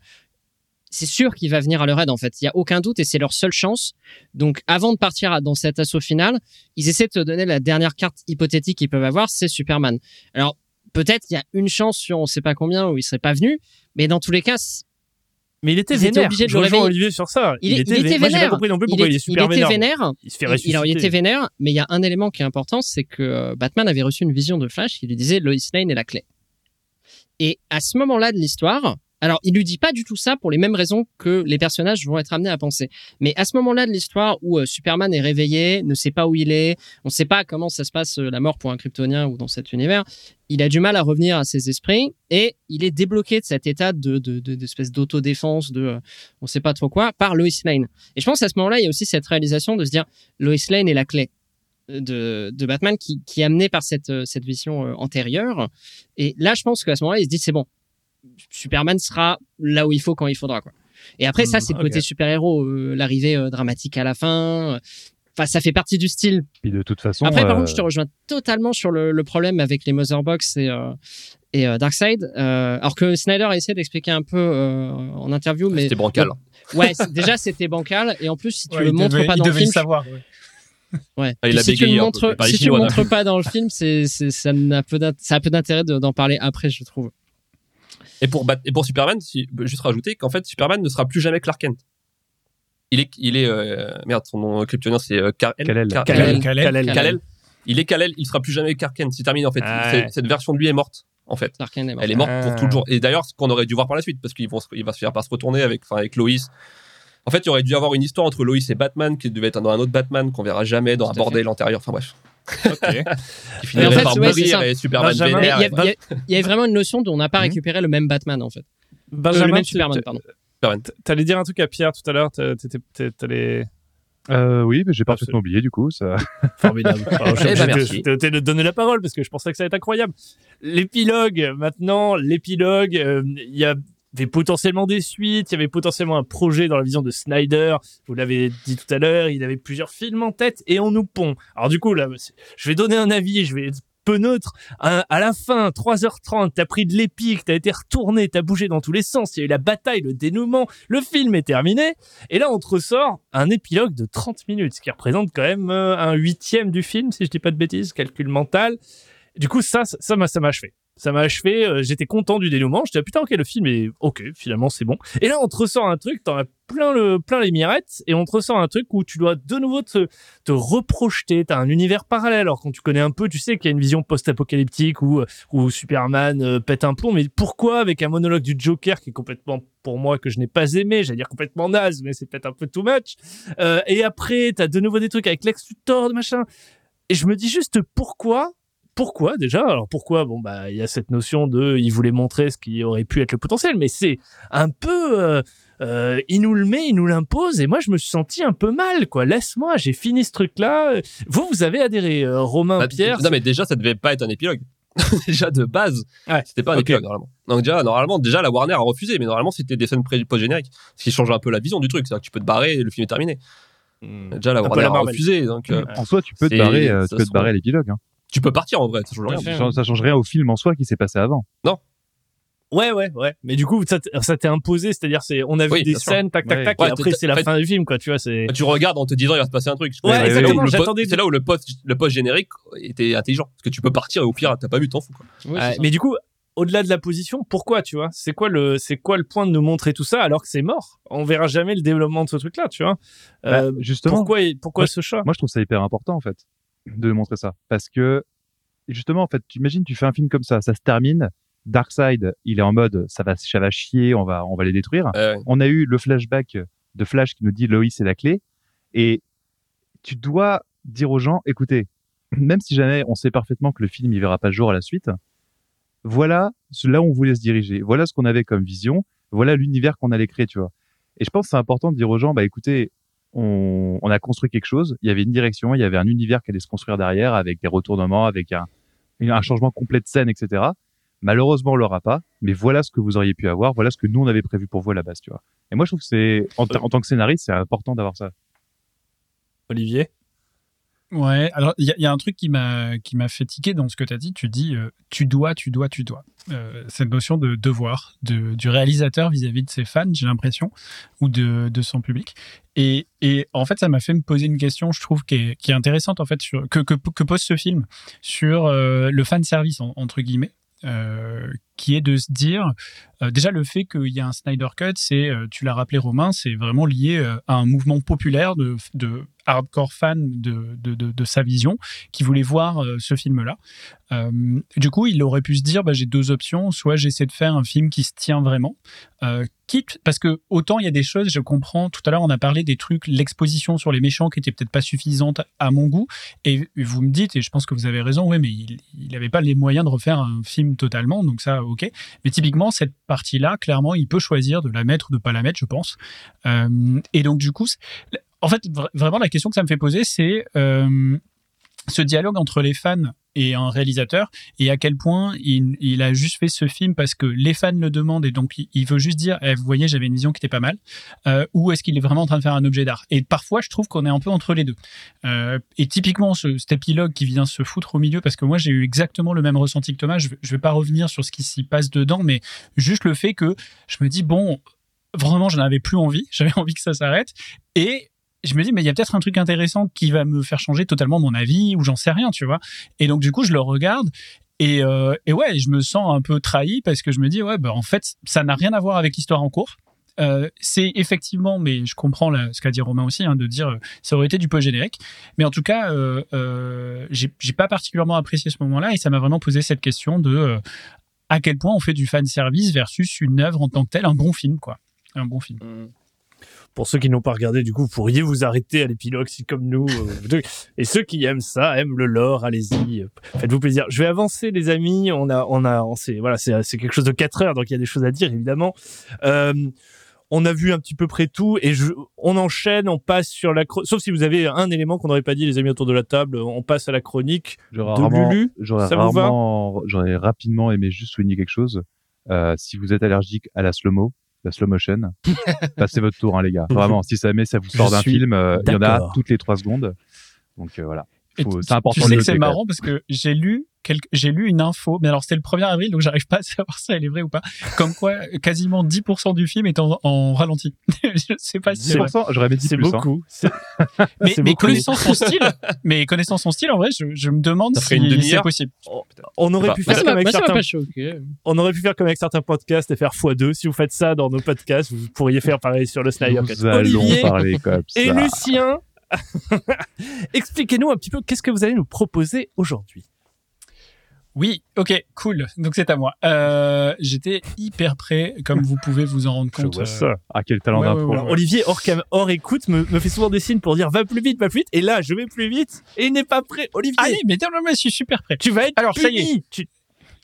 c'est sûr qu'il va venir à leur aide, en fait. Il y a aucun doute et c'est leur seule chance. Donc, avant de partir dans cet assaut final, ils essaient de te donner la dernière carte hypothétique qu'ils peuvent avoir, c'est Superman. Alors, peut-être il y a une chance sur on sait pas combien où il serait pas venu, mais dans tous les cas, mais il était Ils vénère. obligés de Je le rejoins réveiller. Olivier sur ça. Il il était Moi, j'ai pas vénère. compris non plus il, pourquoi il, est- est super était vénère. vénère. Il se fait Il, ressusciter. alors, il était vénère, mais il y a un élément qui est important, c'est que euh, Batman avait reçu une vision de Flash qui lui disait Lois Lane est la clé. Et à ce moment-là de l'histoire, alors il lui dit pas du tout ça pour les mêmes raisons que les personnages vont être amenés à penser. Mais à ce moment-là de l'histoire où euh, Superman est réveillé, ne sait pas où il est, on ne sait pas comment ça se passe euh, la mort pour un Kryptonien ou dans cet univers, il a du mal à revenir à ses esprits et il est débloqué de cet état de de- de- d'espèce d'autodéfense, de euh, on sait pas trop quoi, par Lois Lane. Et je pense à ce moment-là, il y a aussi cette réalisation de se dire Lois Lane est la clé. de, de Batman qui, qui est amené par cette, cette vision antérieure. Et là, je pense qu'à ce moment-là, il se dit c'est bon, Superman sera là où il faut quand il faudra. Quoi. Et après, ça, Hmm, c'est le côté super-héros, euh, l'arrivée euh, dramatique à la fin. Enfin, ça fait partie du style. Puis de toute façon, Après, par euh, contre, je te rejoins totalement sur le, le problème avec les Motherbox et, euh, et euh, Darkseid. Euh, alors que Snyder a essayé d'expliquer un peu euh, en interview, mais C'était bancal. ouais, c'est- déjà c'était bancal. Et en plus, si tu Ouais, le montres devait- pas dans le film, le savoir. ouais. Ouais. Ah, il a si tu un montres, si tu montres pas dans le film, c'est, ça n'a peu ça a peu d'intérêt de- d'en parler après, je trouve. Et pour, Bat- et pour Superman, si, juste rajouter qu'en fait, Superman ne sera plus jamais Clark Kent. Il est, il est euh, merde, son nom kryptonien c'est euh, Kal-El. Kal-El. Kal- Kal-El. Kal-El. Kal-El. Kal-El. Il est Kal-El, il sera plus jamais Clark Kent. C'est terminé en fait. Ah ouais. Cette version de lui est morte en fait. Clark Kent est mort. Elle est morte Ah. pour toujours. Et d'ailleurs, ce qu'on aurait dû voir par la suite, parce qu'il va se faire par se retourner avec, enfin, avec Lois. En fait, il y aurait dû y avoir une histoire entre Lois et Batman qui devait être dans un autre Batman qu'on verra jamais dans Tout un bordel antérieur. Enfin bref, Ok. qui en fait, par ouais, mourir et Superman il y, vénère. a- il y a- avait vraiment une notion d'on n'a pas Mhm. récupéré le même Batman en fait. Euh, Benjamin, le même tu- Superman, pardon. T'allais dire un truc à Pierre tout à l'heure. T'allais. euh, oui, mais j'ai parfaitement oublié du coup. Ça... Formidable. Alors, je Eh ben, merci. donner la parole parce que je pensais que ça allait être incroyable. L'épilogue, maintenant, l'épilogue, euh, il y avait potentiellement des suites, il y avait potentiellement un projet dans la vision de Snyder. Vous l'avez dit tout à l'heure, il avait plusieurs films en tête et on nous pond. Alors du coup, là, je vais donner un avis, je vais être peu neutre. À, à la fin, 3h30, t'as pris de l'épique, t'as été retourné, t'as bougé dans tous les sens, il y a eu la bataille, le dénouement, le film est terminé. Et là, on te ressort un épilogue de 30 minutes, ce qui représente quand même euh, un huitième du film, si je dis pas de bêtises, calcul mental. Du coup, ça, ça, ça m'a, ça m'a achevé. Ça m'a achevé. euh, j'étais content du dénouement. J'étais ah, putain, ok, le film est ok. Finalement, c'est bon. Et là, on te ressort un truc, t'en as plein le, plein les mirettes, et on te ressort un truc où tu dois de nouveau te, te reprojeter. T'as un univers parallèle. Alors quand tu connais un peu, tu sais qu'il y a une vision post-apocalyptique où, où Superman euh, pète un plomb. Mais pourquoi avec un monologue du Joker qui est complètement pour moi que je n'ai pas aimé, j'allais dire complètement naze, mais c'est peut-être un peu too much. Euh, et après, t'as de nouveau des trucs avec Lex Luthor, machin. Et je me dis juste pourquoi pourquoi déjà? Alors pourquoi? Bon bah il y a cette notion de il voulait montrer ce qui aurait pu être le potentiel, mais c'est un peu euh, euh, il nous le met, il nous l'impose et moi je me suis senti un peu mal quoi. Laisse-moi, j'ai fini ce truc là. Vous vous avez adhéré euh, Romain Bah, Pierre? Non, mais déjà, ça devait pas être un épilogue. déjà de base, Ouais. c'était pas un épilogue normalement. Donc déjà, normalement, déjà la Warner a refusé, mais normalement c'était des scènes pré- post-génériques, ce qui change un peu la vision du truc. C'est-à-dire que tu peux te barrer et le film est terminé. Hmm. Déjà la Warner la a refusé, donc euh. En soi, tu peux te C'est- barrer, euh, ça tu peux te barrer l'épilogue. Hein. Tu peux partir en vrai, ça change rien. Ça, change rien au film en soi qui s'est passé avant. Ouais ouais ouais. Mais du coup ça, t'est imposé, c'est-à-dire c'est on a vu Oui, des scènes tac tac Ouais. tac Ouais, et après c'est la fin du film quoi. Tu vois c'est. Tu regardes en te disant il va se passer un truc. Ouais, C'est là où exactement, j'attendais C'est là où le post, le post générique était intelligent, parce que tu peux partir et au pire t'as pas vu, t'en fous quoi. Oui, mais du coup, au-delà de la position, pourquoi, tu vois? C'est quoi le, c'est quoi le point de nous montrer tout ça alors que c'est mort? On verra jamais le développement de ce truc-là, tu vois? Euh, Bah, justement, Pourquoi, pourquoi Moi, ce chat moi je trouve ça hyper important en fait de montrer ça. Parce que justement en fait tu imagines tu fais un film comme ça ça se termine Darkseid il est en mode ça va ça va chier on va on va les détruire. Euh, on a eu le flashback de Flash qui nous dit Lois est la clé. Et tu dois dire aux gens écoutez même si jamais on sait parfaitement que le film il verra pas le jour à la suite voilà là où on voulait se diriger. Voilà ce qu'on avait comme vision. Voilà l'univers qu'on allait créer tu vois. Et je pense que c'est important de dire aux gens bah écoutez on, on a construit quelque chose il y avait une direction il y avait un univers qui allait se construire derrière avec des retournements avec un, un changement complet de scène etc Malheureusement, on l'aura pas, mais voilà ce que vous auriez pu avoir, voilà ce que nous on avait prévu pour vous à la base, tu vois. Et moi, je trouve que c'est, en, en tant que scénariste, c'est important d'avoir ça. Olivier? Ouais, alors il y, a- un truc qui m'a qui m'a fait tiquer dans ce que tu as dit. Tu dis euh, tu dois, tu dois, tu dois. Euh, cette notion de devoir de, du réalisateur vis-à-vis de ses fans, j'ai l'impression, ou de, de son public. Et, et en fait, ça m'a fait me poser une question, je trouve, qui est, qui est intéressante en fait sur que, que, que pose ce film sur euh, le fan service en- entre guillemets. Qui est de se dire euh, déjà le fait qu'il y a un Snyder Cut, c'est euh, tu l'as rappelé Romain, c'est vraiment lié euh, à un mouvement populaire de, hardcore fans de, de, de, sa vision qui voulait voir ce film-là. Du coup, il aurait pu se dire bah, j'ai deux options, soit j'essaie de faire un film qui se tient vraiment, quitte parce que autant il y a des choses, je comprends. Tout à l'heure, on a parlé des trucs, l'exposition sur les méchants qui était peut-être pas suffisante à mon goût, et vous me dites, et je pense que vous avez raison, oui, mais il il avait pas les moyens de refaire un film totalement, donc ça, ok. Mais typiquement, cette partie-là, clairement, il peut choisir de la mettre ou de pas la mettre, je pense. Euh, et donc, du coup, en fait, vra- vraiment, la question que ça me fait poser, c'est euh, ce dialogue entre les fans et un réalisateur et à quel point il, a juste fait ce film parce que les fans le demandent et donc il, veut juste dire eh, vous voyez j'avais une vision qui était pas mal euh, ou est-ce qu'il est vraiment en train de faire un objet d'art? Et parfois je trouve qu'on est un peu entre les deux. Euh, et typiquement ce, cet épilogue qui vient se foutre au milieu parce que moi j'ai eu exactement le même ressenti que Thomas je, je vais pas revenir sur ce qui s'y passe dedans mais juste le fait que je me dis bon vraiment j'en avais plus envie j'avais envie que ça s'arrête et je me dis, mais il y a peut-être un truc intéressant qui va me faire changer totalement mon avis, ou j'en sais rien, tu vois. Et donc, du coup, je le regarde. Et, euh, et ouais, je me sens un peu trahi parce que je me dis, ouais, bah, en fait, ça n'a rien à voir avec l'histoire en cours. Euh, c'est effectivement, mais je comprends ce qu'a dit Romain aussi, hein, de dire euh, ça aurait été du peu générique. Mais en tout cas, j'ai pas particulièrement apprécié ce moment-là et ça m'a vraiment posé cette question de à quel point on fait du fan service versus une œuvre en tant que telle, un bon film, quoi. Un bon film. Pour ceux qui n'ont pas regardé, du coup, vous pourriez vous arrêter à l'épilogue si comme nous. euh, et ceux qui aiment ça, aiment le lore, allez-y, euh, faites-vous plaisir. Je vais avancer, les amis. On a, on a, on sait, voilà, c'est, c'est quelque chose de 4 heures, donc il y a des choses à dire, évidemment. Euh, on a vu un petit peu près tout et je, on enchaîne, on passe sur la chro- sauf si vous avez un élément qu'on n'aurait pas dit les amis autour de la table, on passe à la chronique J'aurais de rarement- Lulu. J'aurais Ça vous va? j'aurais rapidement aimé juste souligner quelque chose. Euh, si vous êtes allergique à la slow-mo, la slow motion, passez votre tour, hein, les gars. Vraiment, si jamais ça vous sort d'un film, euh, il y en a toutes les trois secondes. Donc euh, voilà. C'est important Tu de sais que c'est marrant parce que j'ai lu quelque, j'ai lu une info, mais alors c'était le 1er avril, donc j'arrive pas à savoir si elle est vraie ou pas. Comme quoi, quasiment 10% du film est en, en ralenti. je sais pas si c'est vrai. 10%, j'aurais 10 C'est hein. beaucoup. Mais, mais beaucoup. connaissant son style, mais connaissant son style, en vrai, je, je me demande si c'est possible. On aurait Bah, pu faire comme avec certains pas choqué. on aurait pu faire comme avec certains podcasts et faire x2. Si vous faites ça dans nos podcasts, vous pourriez faire pareil sur le Snyder Cut. Nous allons Olivier parler comme ça. et Lucien, expliquez-nous un petit peu qu'est-ce que vous allez nous proposer aujourd'hui. Oui, ok, cool. Donc c'est à moi. Euh, J'étais hyper prêt, comme vous pouvez vous en rendre compte. euh, Ah, quel talent Ouais, d'impro. Olivier, hors, cam- hors écoute, me, me fait souvent des signes pour dire va plus vite, va plus vite. Et là, je vais plus vite et il n'est pas prêt. Olivier, Allez, mais non, mais je suis super prêt. tu vas être Alors, ça y est. Tu-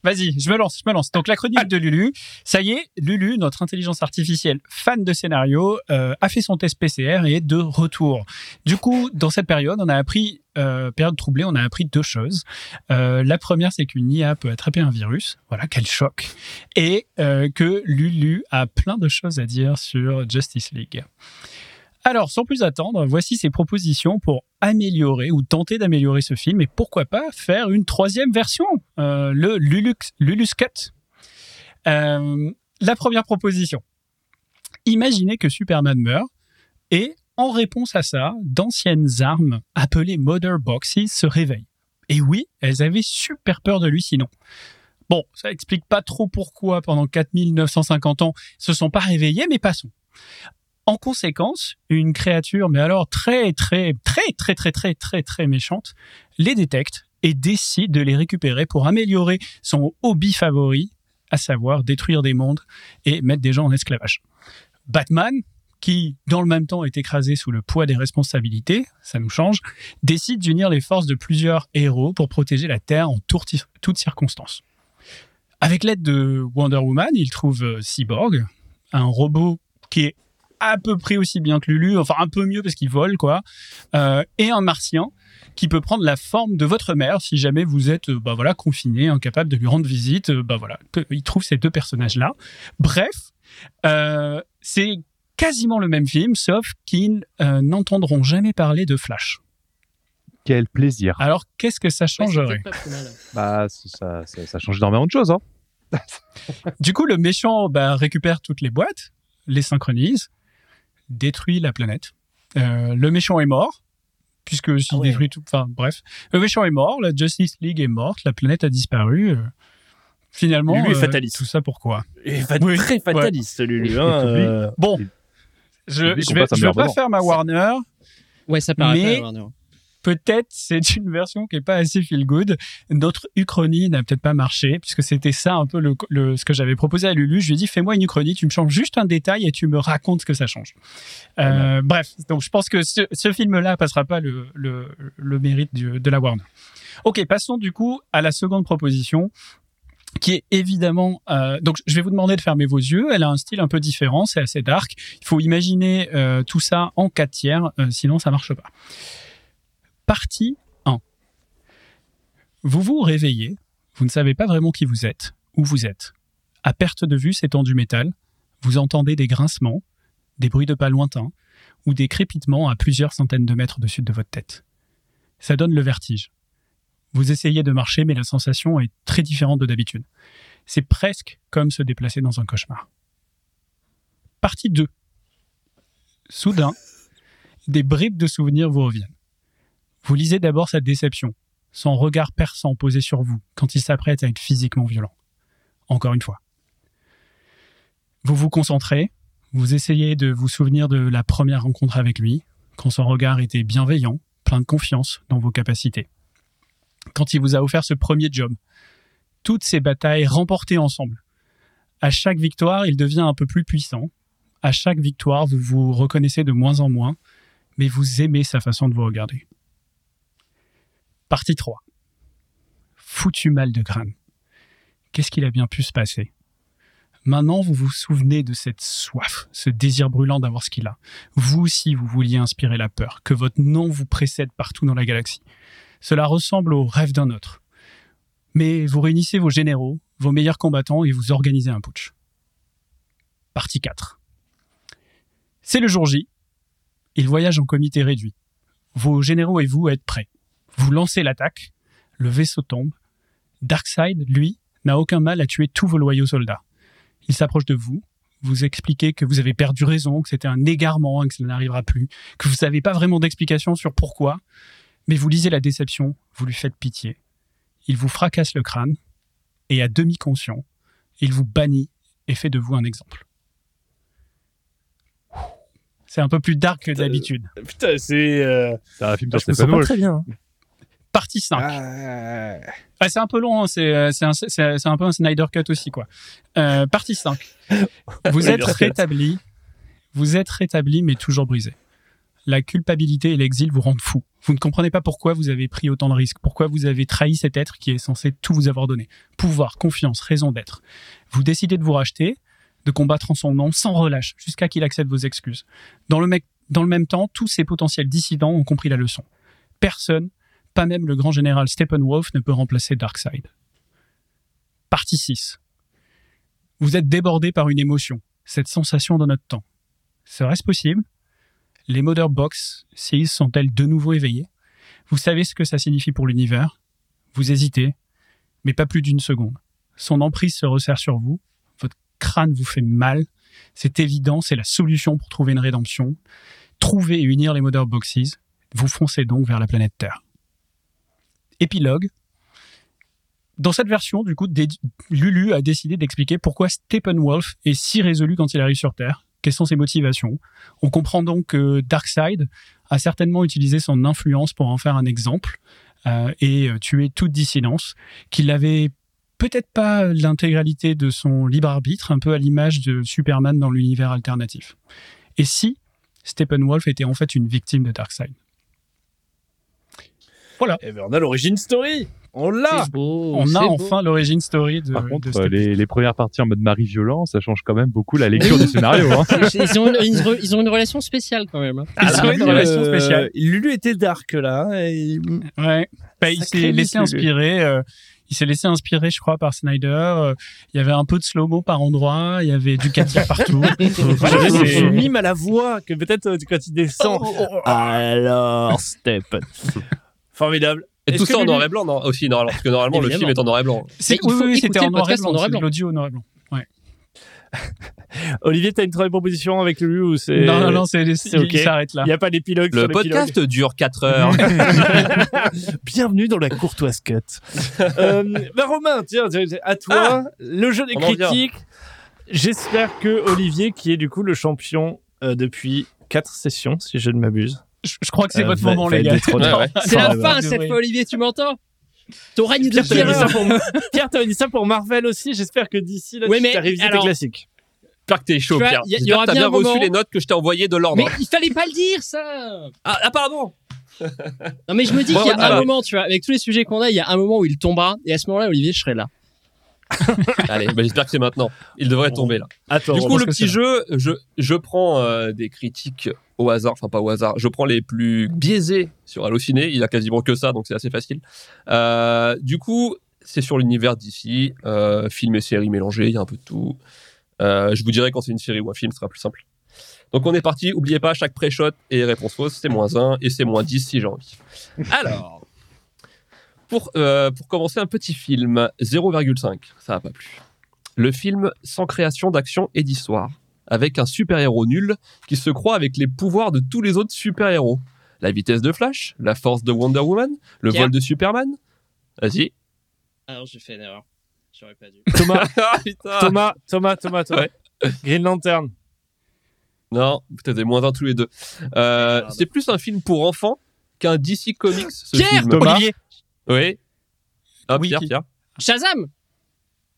Vas-y, je me lance, je me lance. Donc la chronique de Lulu, ça y est, Lulu, notre intelligence artificielle fan de scénario, euh, a fait son test PCR et est de retour. Du coup, dans cette période, on a appris, euh, période troublée, on a appris deux choses. Euh, la première, c'est qu'une IA peut attraper un virus. Voilà, quel choc. Et euh, que Lulu a plein de choses à dire sur Justice League. Alors, sans plus attendre, voici ses propositions pour améliorer ou tenter d'améliorer ce film et pourquoi pas faire une troisième version, le Lulus Cut. La première proposition. Imaginez que Superman meurt et en réponse à ça, d'anciennes armes appelées Mother Boxes se réveillent. Et oui, elles avaient super peur de lui sinon. Bon, ça explique pas trop pourquoi pendant 4950 ans se sont pas réveillés, mais passons. En conséquence, une créature, mais alors très, très, très, très, très, très, très, très méchante, les détecte et décide de les récupérer pour améliorer son hobby favori, à savoir détruire des mondes et mettre des gens en esclavage. Batman, qui dans le même temps est écrasé sous le poids des responsabilités, ça nous change, décide d'unir les forces de plusieurs héros pour protéger la Terre en toutes circonstances. Avec l'aide de Wonder Woman, il trouve euh, Cyborg, un robot qui est à peu près aussi bien que Lulu, enfin un peu mieux parce qu'il vole, quoi, euh, et un martien qui peut prendre la forme de votre mère si jamais vous êtes euh, bah voilà confiné, incapable de lui rendre visite. bah voilà, il trouve ces deux personnages-là. Bref, c'est quasiment le même film, sauf qu'ils euh, n'entendront jamais parler de Flash. Quel plaisir. Alors qu'est-ce que ça Ouais, changerait. Bah, ça, ça, ça change énormément de choses. Hein. Du coup, le méchant bah, récupère toutes les boîtes, les synchronise, détruit la planète. Euh, le méchant est mort, puisque s'il Ah ouais. détruit tout. Enfin, bref. Le méchant est mort, la Justice League est morte, la planète a disparu. euh, finalement, Lulu est euh, fataliste. tout ça pourquoi? Fa- Oui, très fataliste, Lulu. Et- hein, euh, Bon, Il- je je vais, je pas faire ma Warner. Ouais, ça paraît Mais- pas, Warner. Peut-être c'est une version qui est pas assez feel good. Notre uchronie n'a peut-être pas marché puisque c'était ça un peu le, le- ce que j'avais proposé à Lulu. Je lui ai dit fais-moi une uchronie, tu me changes juste un détail et tu me racontes ce que ça change. Euh, bref, donc je pense que ce, ce film-là passera pas le, le, le mérite du- de la Warner. Ok, passons du coup à la seconde proposition qui est évidemment euh, donc je vais vous demander de fermer vos yeux. Elle a un style un peu différent, c'est assez dark. Il faut imaginer euh, tout ça en quatre tiers, euh, sinon ça marche pas. Partie 1. Vous vous réveillez, vous ne savez pas vraiment qui vous êtes, où vous êtes. À perte de vue s'étend du métal, vous entendez des grincements, des bruits de pas lointains ou des crépitements à plusieurs centaines de mètres au-dessus de votre tête. Ça donne le vertige. Vous essayez de marcher, mais la sensation est très différente de d'habitude. C'est presque comme se déplacer dans un cauchemar. Partie 2. Soudain, des bribes de souvenirs vous reviennent. Vous lisez d'abord sa déception, son regard perçant posé sur vous quand il s'apprête à être physiquement violent. Encore une fois. Vous vous concentrez, vous essayez de vous souvenir de la première rencontre avec lui, quand son regard était bienveillant, plein de confiance dans vos capacités. Quand il vous a offert ce premier job, toutes ces batailles remportées ensemble. À chaque victoire, il devient un peu plus puissant. À chaque victoire, vous vous reconnaissez de moins en moins, mais vous aimez sa façon de vous regarder. Partie 3. Foutu mal de crâne. Qu'est-ce qu'il a bien pu se passer? Maintenant, vous vous souvenez de cette soif, ce désir brûlant d'avoir ce qu'il a. Vous aussi, vous vouliez inspirer la peur, que votre nom vous précède partout dans la galaxie. Cela ressemble au rêve d'un autre. Mais vous réunissez vos généraux, vos meilleurs combattants et vous organisez un putsch. Partie 4. C'est le jour J. Il voyage en comité réduit. Vos généraux et vous êtes prêts. Vous lancez l'attaque. Le vaisseau tombe. Darkseid, lui, n'a aucun mal à tuer tous vos loyaux soldats. Il s'approche de vous, vous expliquez que vous avez perdu raison, que c'était un égarement que cela n'arrivera plus, que vous n'avez pas vraiment d'explication sur pourquoi, mais vous lisez la déception, vous lui faites pitié. Il vous fracasse le crâne, et à demi conscient, il vous bannit et fait de vous un exemple. C'est un peu plus dark que d'habitude. Putain, c'est. euh, C'est un film sens Stephen pas très bien. hein. Partie 5. Ah, c'est un peu long, hein, c'est euh, c'est un, peu un Snyder Cut aussi. quoi. Euh, partie 5. Vous êtes rétabli, vous êtes rétabli mais toujours brisé. La culpabilité et l'exil vous rendent fou. Vous ne comprenez pas pourquoi vous avez pris autant de risques, pourquoi vous avez trahi cet être qui est censé tout vous avoir donné. Pouvoir, confiance, raison d'être. Vous décidez de vous racheter, de combattre en son nom sans relâche jusqu'à qu'il accepte vos excuses. Dans le, même temps, tous ces potentiels dissidents ont compris la leçon. Personne, pas même le grand général Steppenwolf, ne peut remplacer Darkseid. Partie 6. Vous êtes débordé par une émotion, cette sensation dans notre temps. Serait-ce possible? Les Mother Box 6 sont-elles de nouveau éveillées? Vous savez ce que ça signifie pour l'univers? Vous hésitez, mais pas plus d'une seconde. Son emprise se resserre sur vous, votre crâne vous fait mal, c'est évident, c'est la solution pour trouver une rédemption. Trouver et unir les Mother Boxes, vous foncez donc vers la planète Terre. Épilogue. Dans cette version, du coup, Lulu a décidé d'expliquer pourquoi Steppenwolf est si résolu quand il arrive sur Terre, quelles sont ses motivations. On comprend donc que Darkseid a certainement utilisé son influence pour en faire un exemple euh, et euh, tuer toute dissidence, qu'il avait peut-être pas l'intégralité de son libre arbitre, un peu à l'image de Superman dans l'univers alternatif. Et si Steppenwolf était en fait une victime de Darkseid? Eh ben, on a l'origine story. On l'a. On a enfin l'origine story de, Par contre, les, les premières parties en mode mari violent, ça change quand même beaucoup la lecture du scénario. Hein. Ils ont, une, ils ont- ils ont une relation spéciale quand même. hein. Ils ont une relation spéciale. Euh, Lulu était dark là. et- Ouais. Bah, il s'est laissé Lulu. inspirer. euh, il s'est laissé inspirer, je crois, par Snyder. euh, Il y avait un peu de slow-mo par endroit. Il y avait du 4 partout. C'est- ce mime à la voix que peut-être euh, quand il descend. Alors, Step. Formidable. Et tout ça en noir et blanc, non Aussi, normalement, parce que normalement, le film est en noir et blanc. Oui, oui, c'était en noir et blanc. c'est blanc. L'audio en noir et blanc. Olivier, t'as une troisième proposition avec Lulu ou c'est Non, non, non, c'est, c'est il ok. s'arrête là. Il n'y a pas d'épilogue Le sur l'épilogue. podcast dure 4 heures. Bienvenue dans la courtoise cut. euh, bah Romain, tiens, tiens, à toi, le jeu des On critiques. J'espère que Olivier, qui est du coup le champion euh, depuis quatre sessions, si je ne m'abuse. Je, je crois que c'est euh, votre va- moment, va les gars. Ouais, ouais. C'est la Enfin, fin bah, cette fois, Olivier, tu m'entends? Ton règne de t'avais dit ça pour Pierre, t'avais dit ça pour Marvel aussi. J'espère que d'ici là, Oui, tu t'as révisé tes classiques. J'espère que t'es chaud, Pierre. y y aura t'as bien bien reçu moment- les notes que je t'ai envoyées de l'ordre. Mais il fallait pas le dire, ça Ah, ah, pardon Non, mais je me dis Bon, qu'il y a voilà. un moment, tu vois, avec tous les sujets qu'on a, il y a un moment où il tombera, et à ce moment-là, Olivier, je serai là. Allez, bah, j'espère que c'est maintenant. Il devrait tomber là. Attends, Du coup, le petit jeu, je, je prends euh, des critiques au hasard, enfin pas au hasard, je prends les plus biaisés sur Allociné, il y a quasiment que ça, donc c'est assez facile. Euh, du coup, c'est sur l'univers d'ici, euh, film et série mélangés, il y a un peu de tout. Euh, je vous dirai quand c'est une série ou un film, ce sera plus simple. Donc on est parti, oubliez pas, chaque pré-shot et réponse fausse, c'est moins 1 et c'est moins 10 si j'ai envie. Alors, pour, pour commencer un petit film, 0,5, ça n'a pas plu. Le film sans création d'action et d'histoire, avec un super-héros nul qui se croit avec les pouvoirs de tous les autres super-héros. La vitesse de Flash, la force de Wonder Woman, le Pierre. vol de Superman. Vas-y. Alors, j'ai fait une erreur. J'aurais pas dû. Thomas, Ah. Thomas, Thomas, Thomas, Thomas. Ouais. Green Lantern. Non, peut-être des moins 1 tous les deux. Euh, c'est plus un film pour enfants qu'un DC Comics, ce Pierre film. Thomas. Olivier Oui. Ah, Oui, Pierre, Pierre. Shazam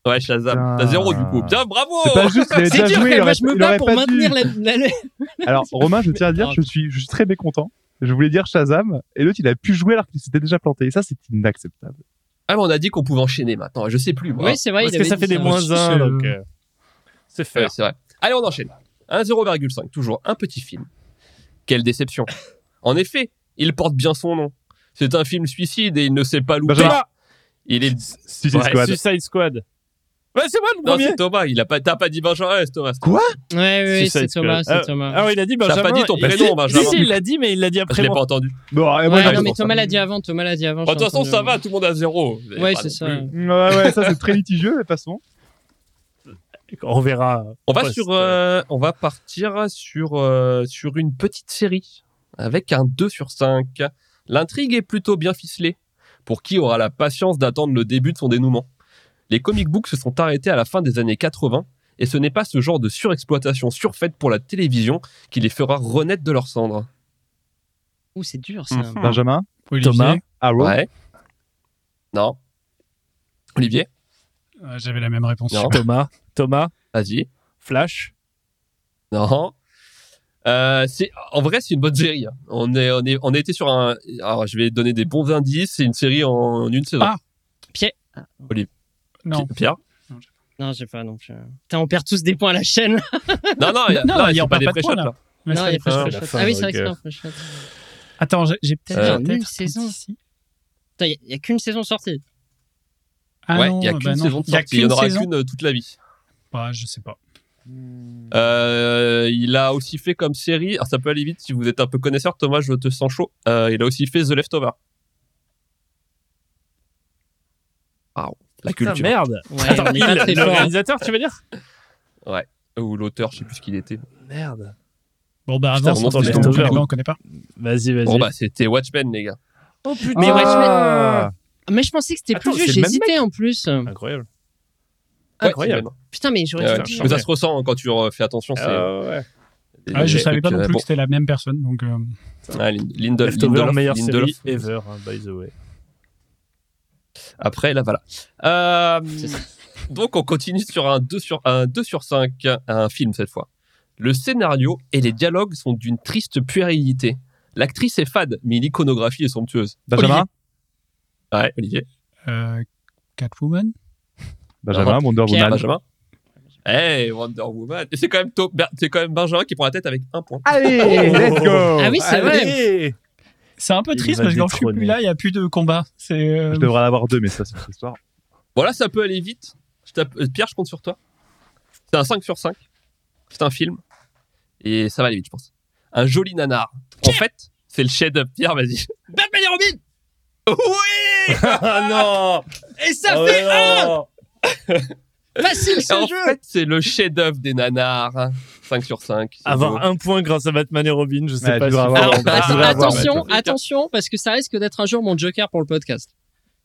Ouais, Shazam. T'as zéro du coup. Bien, bravo C'est pas juste, il avait C'est déjà dur joué, il aurait, je me il bats aurait pour pas maintenir la... la- Alors, Romain, je tiens à dire, je suis, je suis très mécontent. Je voulais dire Shazam, et l'autre, il a pu jouer alors qu'il s'était déjà planté. Et ça, c'est inacceptable. Ah, mais on a dit qu'on pouvait enchaîner maintenant. Je sais plus, moi. Oui, c'est vrai, Parce il que avait ça dit fait des moins 1, c'est- donc euh, c'est Ouais, faire. c'est vrai. Allez, on enchaîne. Un 0,5, toujours un petit film. Quelle déception. En effet, il porte bien son nom. C'est un film suicide et il ne s'est pas loupé. Benjamin. Il est. Suicide Ouais, Squad. Suicide Squad. Ouais, c'est moi le Non, premier. c'est Thomas. Il a pas. T'as pas dit Benjamin, ouais, c'est Thomas. Quoi? Ouais, oui, Suicide c'est Thomas, Squad. c'est Thomas. Ah, oui, il a dit T'as Benjamin. pas dit ton prénom, Si, Benjamin. Si, si, il l'a dit, mais il l'a dit Je après l'ai moi. pas entendu. Bon, et moi, Ouais, j'arrive non, mais. Thomas l'a dit avant, Thomas l'a dit avant. De toute façon, ça va, tout le monde a zéro. Vous avez Ouais, pas c'est non ça. plus. Ouais, ouais, ça, c'est très litigieux, de toute façon. On verra. On va sur, euh, on va partir sur euh, sur une petite série avec un 2 sur 5. L'intrigue est plutôt bien ficelée. Pour qui aura la patience d'attendre le début de son dénouement? Les comic books se sont arrêtés à la fin des années 80 et ce n'est pas ce genre de surexploitation surfaite pour la télévision qui les fera renaître de leurs cendres. Ouh, c'est dur ça. Mhm. Benjamin, Olivier, Thomas. Arrow. Ouais. Non. Olivier, euh, j'avais la même réponse. Non. Thomas, Thomas, vas-y. Flash. Non. Euh, c'est en vrai c'est une bonne série. On est on est on a été sur un alors je vais donner des bons indices. C'est une série en une saison. Ah. Pierre. Non. Pierre? Non, j'ai pas non plus. Putain, on perd tous des points à la chaîne. Non non il y a, Non, il a pas pas des de pré points, là. non, il y a pas de Ah oui, c'est vrai que c'est euh, un shot. Attends, j'ai peut-être Euh, une saison. il y a- qu'une saison sortie. Ah ouais, non, il y a bah qu'une non. saison de Il y a sortie. Il y en aura qu'une euh, toute la vie. Bah, je sais pas. Euh, il a aussi fait comme série. Alors ça peut aller vite si vous êtes un peu connaisseur. Thomas, je te sens chaud. Euh, il a aussi fait The Leftover. Waouh, la Putain, culture. merde. Ouais, Attends, on est il, pas très le fort. réalisateur, tu veux dire? Ou l'auteur, je sais plus ce qu'il était. Merde. Bon, bah, Putain, avance, on entend les connaît Leftover. pas, on connaît pas. Vas-y, vas-y. Bon bah c'était Watchmen les gars. oh putain. Mais ouais, Ah. Mais je pensais que c'était plus vieux, même j'hésitais en plus. Incroyable. Ouais, Incroyable. Putain, mais j'aurais Ouais, dû ouais. dire. Mais ça se ressent hein, quand tu euh, fais attention. c'est- Ah ouais. Ah, je savais pas non euh, plus bon. que c'était la même personne. Donc, euh, Ah, Lind- Lindelof, Leftover, Lindelof, meilleure Lindelof. série ever, hein, by the way. Après, là, voilà. Euh, C'est ça. donc, on continue sur un 2 sur, un 2 sur 5, un film cette fois. Le scénario et les dialogues sont d'une triste puérilité. L'actrice est fade, mais l'iconographie est somptueuse. Benjamin Ouais, Olivier. euh, Catwoman Benjamin, Wonder Pierre. Woman. Benjamin. Hey, Wonder Woman. C'est quand, même quand même Benjamin qui prend la tête avec un point. Allez, let's go Ah oui, c'est vrai. C'est un peu triste parce que quand je suis plus là, il n'y a plus de combat. Euh, Je devrais en avoir deux, mais ça, c'est une histoire. Bon, là, ça peut aller vite. Je euh, Pierre, je compte sur toi. C'est un 5 sur 5. C'est un film. Et ça va aller vite, je pense. Un joli nanar. En fait, c'est le chef-d'œuvre. Pierre, vas-y. Batman et Robin Oui Ah non Et ça Ah fait un. Facile ce En jeu fait, c'est le chef-d'œuvre des nanars. 5 sur 5. c'est Avoir beau. un point grâce à Batman et Robin, je sais Ouais, pas avoir- Alors, att- attention, attention, parce que ça risque d'être un jour mon joker pour le podcast.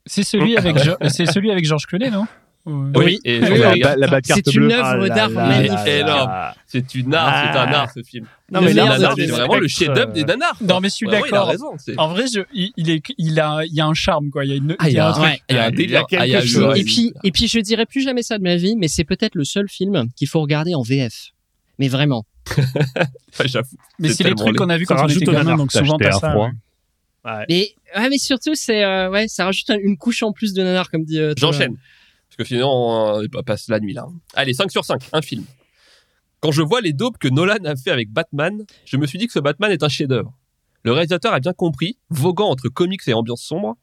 C'est celui avec Jo- c'est celui avec Georges Clooney, non? Oui, et. La, la carte C'est une œuvre Ah d'art magnifique. énorme. C'est une art, c'est un Ah. art ce film. Non, mais là, c'est vraiment le chef-d'œuvre des nanars. Non, mais je suis Vraiment, il a d'accord. En vrai, je, il, il est, il a, il y a un charme, quoi. Il y a une, Ah, il y a, un un- truc. Ouais. il y a un Il y a délire. quelque Ah, il y a chose. Et puis, et puis, je dirais plus jamais ça de ma vie, mais c'est peut-être le seul film qu'il faut regarder en VF. Mais vraiment. Ouais, J'avoue. Mais C'est les trucs qu'on a vu quand on rajoute était au gamin, nanar. donc souvent un ça. froid. ouais. Ouais. Mais, ouais, mais surtout, c'est, euh, ouais, ça rajoute un- une couche en plus de nanar, comme dit. euh. J'enchaîne. Parce que sinon, on passe la nuit là. Allez, 5 sur 5, un film. Quand je vois les daubes que Nolan a fait avec Batman, je me suis dit que ce Batman est un chef-d'œuvre. Le réalisateur a bien compris, voguant entre comics et ambiance sombre.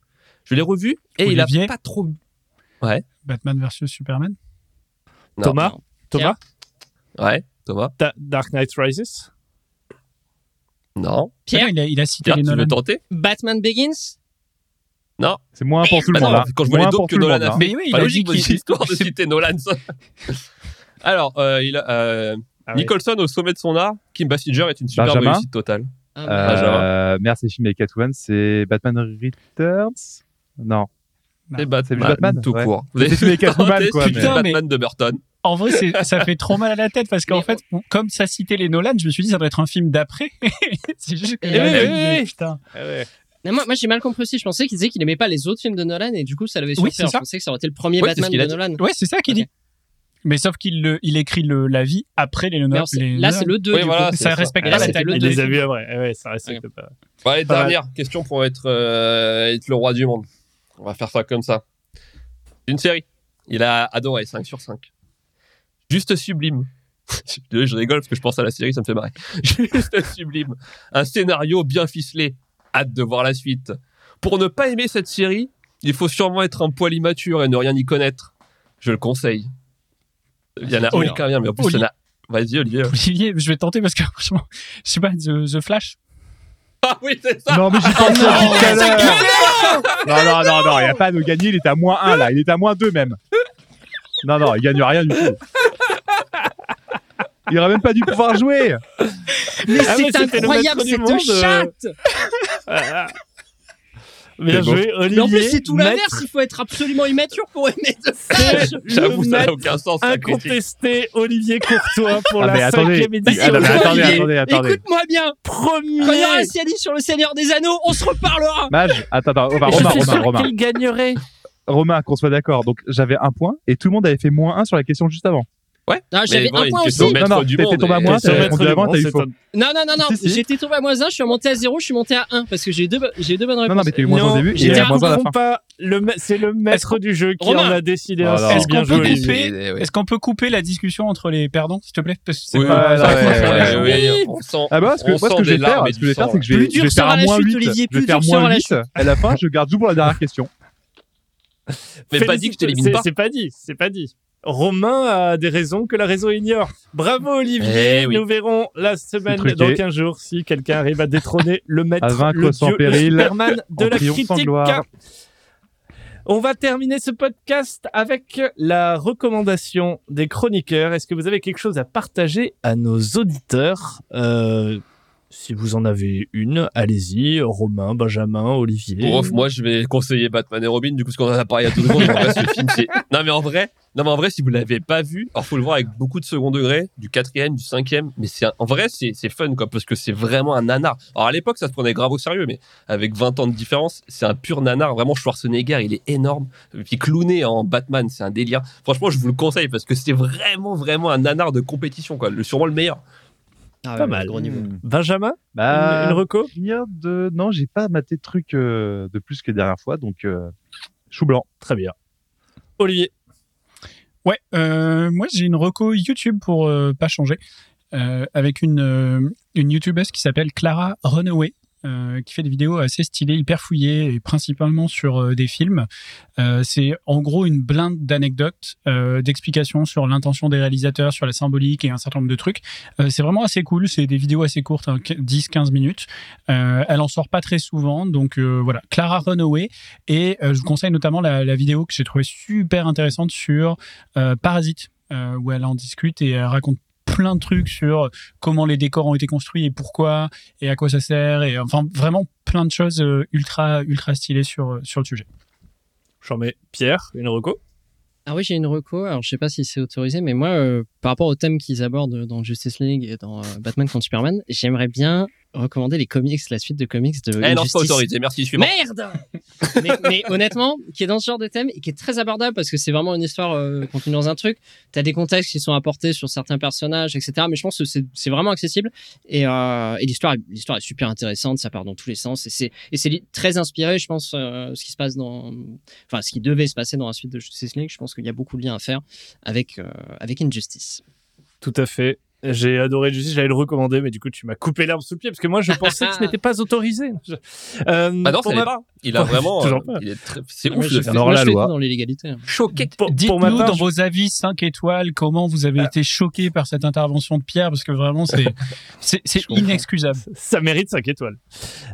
Je l'ai revu et il a pas trop. Batman versus Superman? Non. Thomas? Non. Thomas? Ouais, Thomas. Da- Dark Knight Rises? Non. Pierre? Il, a, il a cité Pierre, les tu veux Nolan. tenter? Batman Begins? Non. C'est moins pour tout le monde là. quand je vois les pour que Nolan a fait. Mais oui, il Pas a logique, qu'il histoire de citer Nolan. Alors, euh, il a, euh, Ah ouais. Nicholson au sommet de son art, Kim Basinger est une superbe Benjamin réussite totale. Ah, Euh, merde, c'est film avec Catwoman, c'est Batman Returns? Non. C'est Batman, C'est Batman, tout ouais. court. Vous avez avec Catwoman, quoi, Putain, Batman de Burton. En vrai, ça fait trop mal à la tête parce qu'en fait, comme ça citait les Nolan, je me suis dit ça doit être un film d'après. c'est juste que Eh oui, oui, oui. putain. Non, moi, moi j'ai mal compris aussi. Je pensais qu'il disait qu'il aimait pas les autres films de Nolan et du coup ça l'avait Oui, surpris. c'est ça. Je pensais que ça aurait été le premier Batman de. Nolan. Ouais, c'est ça qu'il dit. Mais sauf qu'il le- il écrit le, la vie après les Nolan. là c'est le 2 Oui, voilà, ça respecte pas là, la tête. Il les a vus après. Eh ouais, ça respecte pas. Allez, dernière question pour être, euh, être le roi du monde. On va faire ça comme ça. Une série. Il a adoré, 5 sur 5. Juste sublime. je rigole parce que je pense à la série, ça me fait marrer. Juste sublime. Un scénario bien ficelé. Hâte de voir la suite. Pour ne pas aimer cette série, il faut sûrement être un poil immature et ne rien y connaître. Je le conseille. Il y en a aucun rien, mais en plus, il y en a. Vas-y, Olivier. Olivier, je vais tenter parce que franchement, je sais pas, The, The Flash. Ah oui, c'est ça! Non, mais j'y pensais non, tout à l'heure. Non, non, non, non, il n'y a pas de gagner, il était à moins 1 là, il était à moins 2 même. Non, non, il gagne rien du tout. Il aurait même pas dû pouvoir jouer. Mais Ah c'est incroyable cette euh. chatte. Bien joué, Olivier. Mais en plus c'est tout maître- l'inverse. Il faut être absolument immature pour aimer Flash. J'avoue, ça n'a aucun sens. incontesté Olivier Courtois pour Ah, la attendez. cinquième édition. Ah, écoute, attendez, attendez, attendez. Écoute-moi bien. Quand il y aura un Premier CLI sur le Seigneur des Anneaux, on se reparlera. Mage, attends, attends, on va, Je Romain, Romain, sûr Romain. qu'il gagnerait. Romain, qu'on soit d'accord. Donc, j'avais un point et tout le monde avait fait moins 1 sur la question juste avant. Non, j'avais bon, un point aussi. Non, non, du t'étais monde. tombé à et- moi, Sur t'as répondu avant, eu faux. Non, non, non, non. Si, si. J'étais tombé à moins 1, je suis remonté à 0, je suis monté à 1 parce que j'ai eu deux, j'ai eu deux bonnes réponses. Non, non, mais t'as eu moins 1 au début et j'étais moins 1 à la fin. pas. Le ma- C'est le maître du jeu qui Romain. en a décidé ainsi. Est-ce qu'on peut couper Ouais. Est-ce qu'on peut couper la discussion entre les perdants, s'il te plaît Parce que c'est Oui, pas- ouais, ouais, ouais, ouais, on sent- Ah bah, parce que, on moi, ce que je vais faire, ce que je vais faire, c'est que je Plus vais, dur je vais faire la moins chute, 8. Olivier, Je vais plus faire dur moins sera la 8. À la fin, je garde tout pour la dernière question. Mais pas dit que je t'élimine pas. C'est pas dit, c'est pas dit. Romain a des raisons que la raison ignore. Bravo Olivier, Eh oui. nous verrons la semaine dans 15 jours si quelqu'un arrive à détrôner le maître, À vaincre le dieu, le péril, Superman de la critique. On va terminer ce podcast avec la recommandation des chroniqueurs. Est-ce que vous avez quelque chose à partager à nos auditeurs? Euh, Si vous en avez une, allez-y. Romain, Benjamin, Olivier. Bref, moi je vais conseiller Batman et Robin du coup parce qu'on en a parlé deux secondes. mais en vrai, ce film, non mais en vrai, non mais en vrai si vous l'avez pas vu, alors faut le voir avec beaucoup de second degré, du quatrième, du cinquième, mais c'est en vrai c'est c'est fun quoi parce que c'est vraiment un nanar. Alors à l'époque ça se prenait grave au sérieux, mais avec 20 ans de différence, c'est un pur nanar. Vraiment Schwarzenegger il est énorme. Et puis clowné en Batman c'est un délire. Franchement je vous le conseille parce que c'est vraiment vraiment un nanar de compétition quoi, le sûrement le meilleur. Ah, Pas ouais, mal. Gros niveau. Hmm. Benjamin, Bah, une, une reco de. Non, j'ai pas maté de trucs euh, de plus que la dernière fois, donc euh, chou blanc. Très bien. Olivier. Ouais, euh, moi j'ai une reco YouTube pour euh, pas changer, euh, avec une, euh, une YouTubeuse qui s'appelle Clara Runaway. Euh, qui fait des vidéos assez stylées, hyper fouillées, et principalement sur euh, des films. Euh, c'est en gros une blinde d'anecdotes, d'explications sur l'intention des réalisateurs, sur la symbolique et un certain nombre de trucs. C'est vraiment assez cool, c'est des vidéos assez courtes, hein, 10-15 minutes. Euh, elle en sort pas très souvent, donc voilà, Clara Runaway. Et je vous conseille notamment la, vidéo que j'ai trouvée super intéressante sur Parasite, où elle en discute et elle raconte plein de trucs sur comment les décors ont été construits et pourquoi et à quoi ça sert et enfin vraiment plein de choses euh, ultra ultra stylées sur euh, sur le sujet. J'en mets Pierre, une reco. Ah oui, j'ai une reco. Alors, je sais pas si c'est autorisé, mais moi, euh, par rapport au thème qu'ils abordent dans Justice League et dans euh, Batman contre Superman, j'aimerais bien recommander les comics, la suite de comics de Eh non c'est pas autorisé, merci suivant. Merde mais, honnêtement, qui est dans ce genre de thème et qui est très abordable parce que c'est vraiment une histoire euh, contenue dans un truc. T'as des contextes qui sont apportés sur certains personnages, etc. Mais je pense que c'est vraiment accessible et, euh, l'histoire, est- super intéressante. Ça part dans tous les sens et c'est très inspiré, je pense, euh, ce qui se passe dans, enfin, ce qui devait se passer dans la suite de Justice League. Je pense qu'il y a beaucoup de liens à faire avec euh, avec Injustice. Tout à fait. J'ai adoré Justice, j'allais le recommander, mais du coup, tu m'as coupé l'herbe sous le pied parce que moi, je pensais que ce n'était pas autorisé. Je- Euh, Bah non, pour ça ma part, Il a vraiment. Euh, pas. il est très- C'est ouf faire. Alors, la je loi. dans l'illégalité. Choqué. pour, pour Dites-nous dans je- vos avis 5 étoiles comment vous avez Ah. été choqué par cette intervention de Pierre parce que vraiment c'est c'est c'est Je inexcusable. ça mérite 5 étoiles.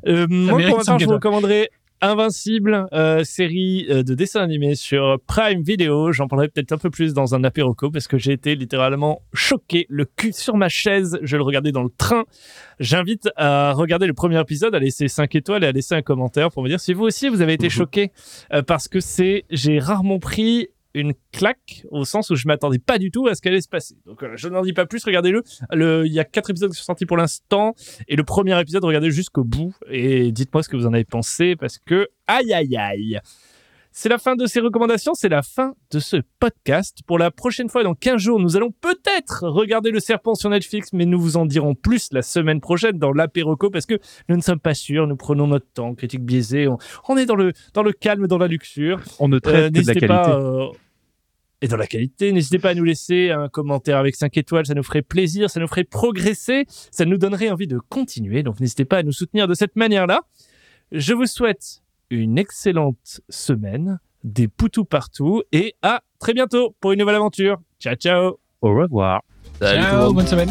Euh, moi, pour ma part, je vous recommanderais Invincible, euh, série euh, de dessins animés sur Prime Video. J'en parlerai peut-être un peu plus dans un apéroco parce que j'ai été littéralement choqué, le cul sur ma chaise. Je le regardais dans le train. J'invite à regarder le premier épisode, à laisser 5 étoiles et à laisser un commentaire pour me dire si vous aussi vous avez été Mhm. choqué euh, parce que c'est, j'ai rarement pris une claque au sens où je m'attendais pas du tout à ce qu'elle allait se passer. Donc je n'en dis pas plus, regardez-le. Le, il y a quatre épisodes qui sont sortis pour l'instant et le premier épisode, regardez jusqu'au bout et dites-moi ce que vous en avez pensé parce que aïe aïe aïe. C'est la fin de ces recommandations, c'est la fin de ce podcast. Pour la prochaine fois, dans 15 jours, nous allons peut-être regarder Le Serpent sur Netflix, mais nous vous en dirons plus la semaine prochaine dans l'apéroco parce que nous ne sommes pas sûrs, nous prenons notre temps, critique biaisée, on, on est dans le, dans le calme, dans la luxure. On ne Euh, traite que de la n'hésitez qualité. pas, euh, et dans la qualité, n'hésitez pas à nous laisser un commentaire avec 5 étoiles, ça nous ferait plaisir, ça nous ferait progresser, ça nous donnerait envie de continuer. Donc n'hésitez pas à nous soutenir de cette manière-là. Je vous souhaite une excellente semaine, des poutous partout et à très bientôt pour une nouvelle aventure. Ciao ciao Au revoir. Salut Ciao, bonne semaine.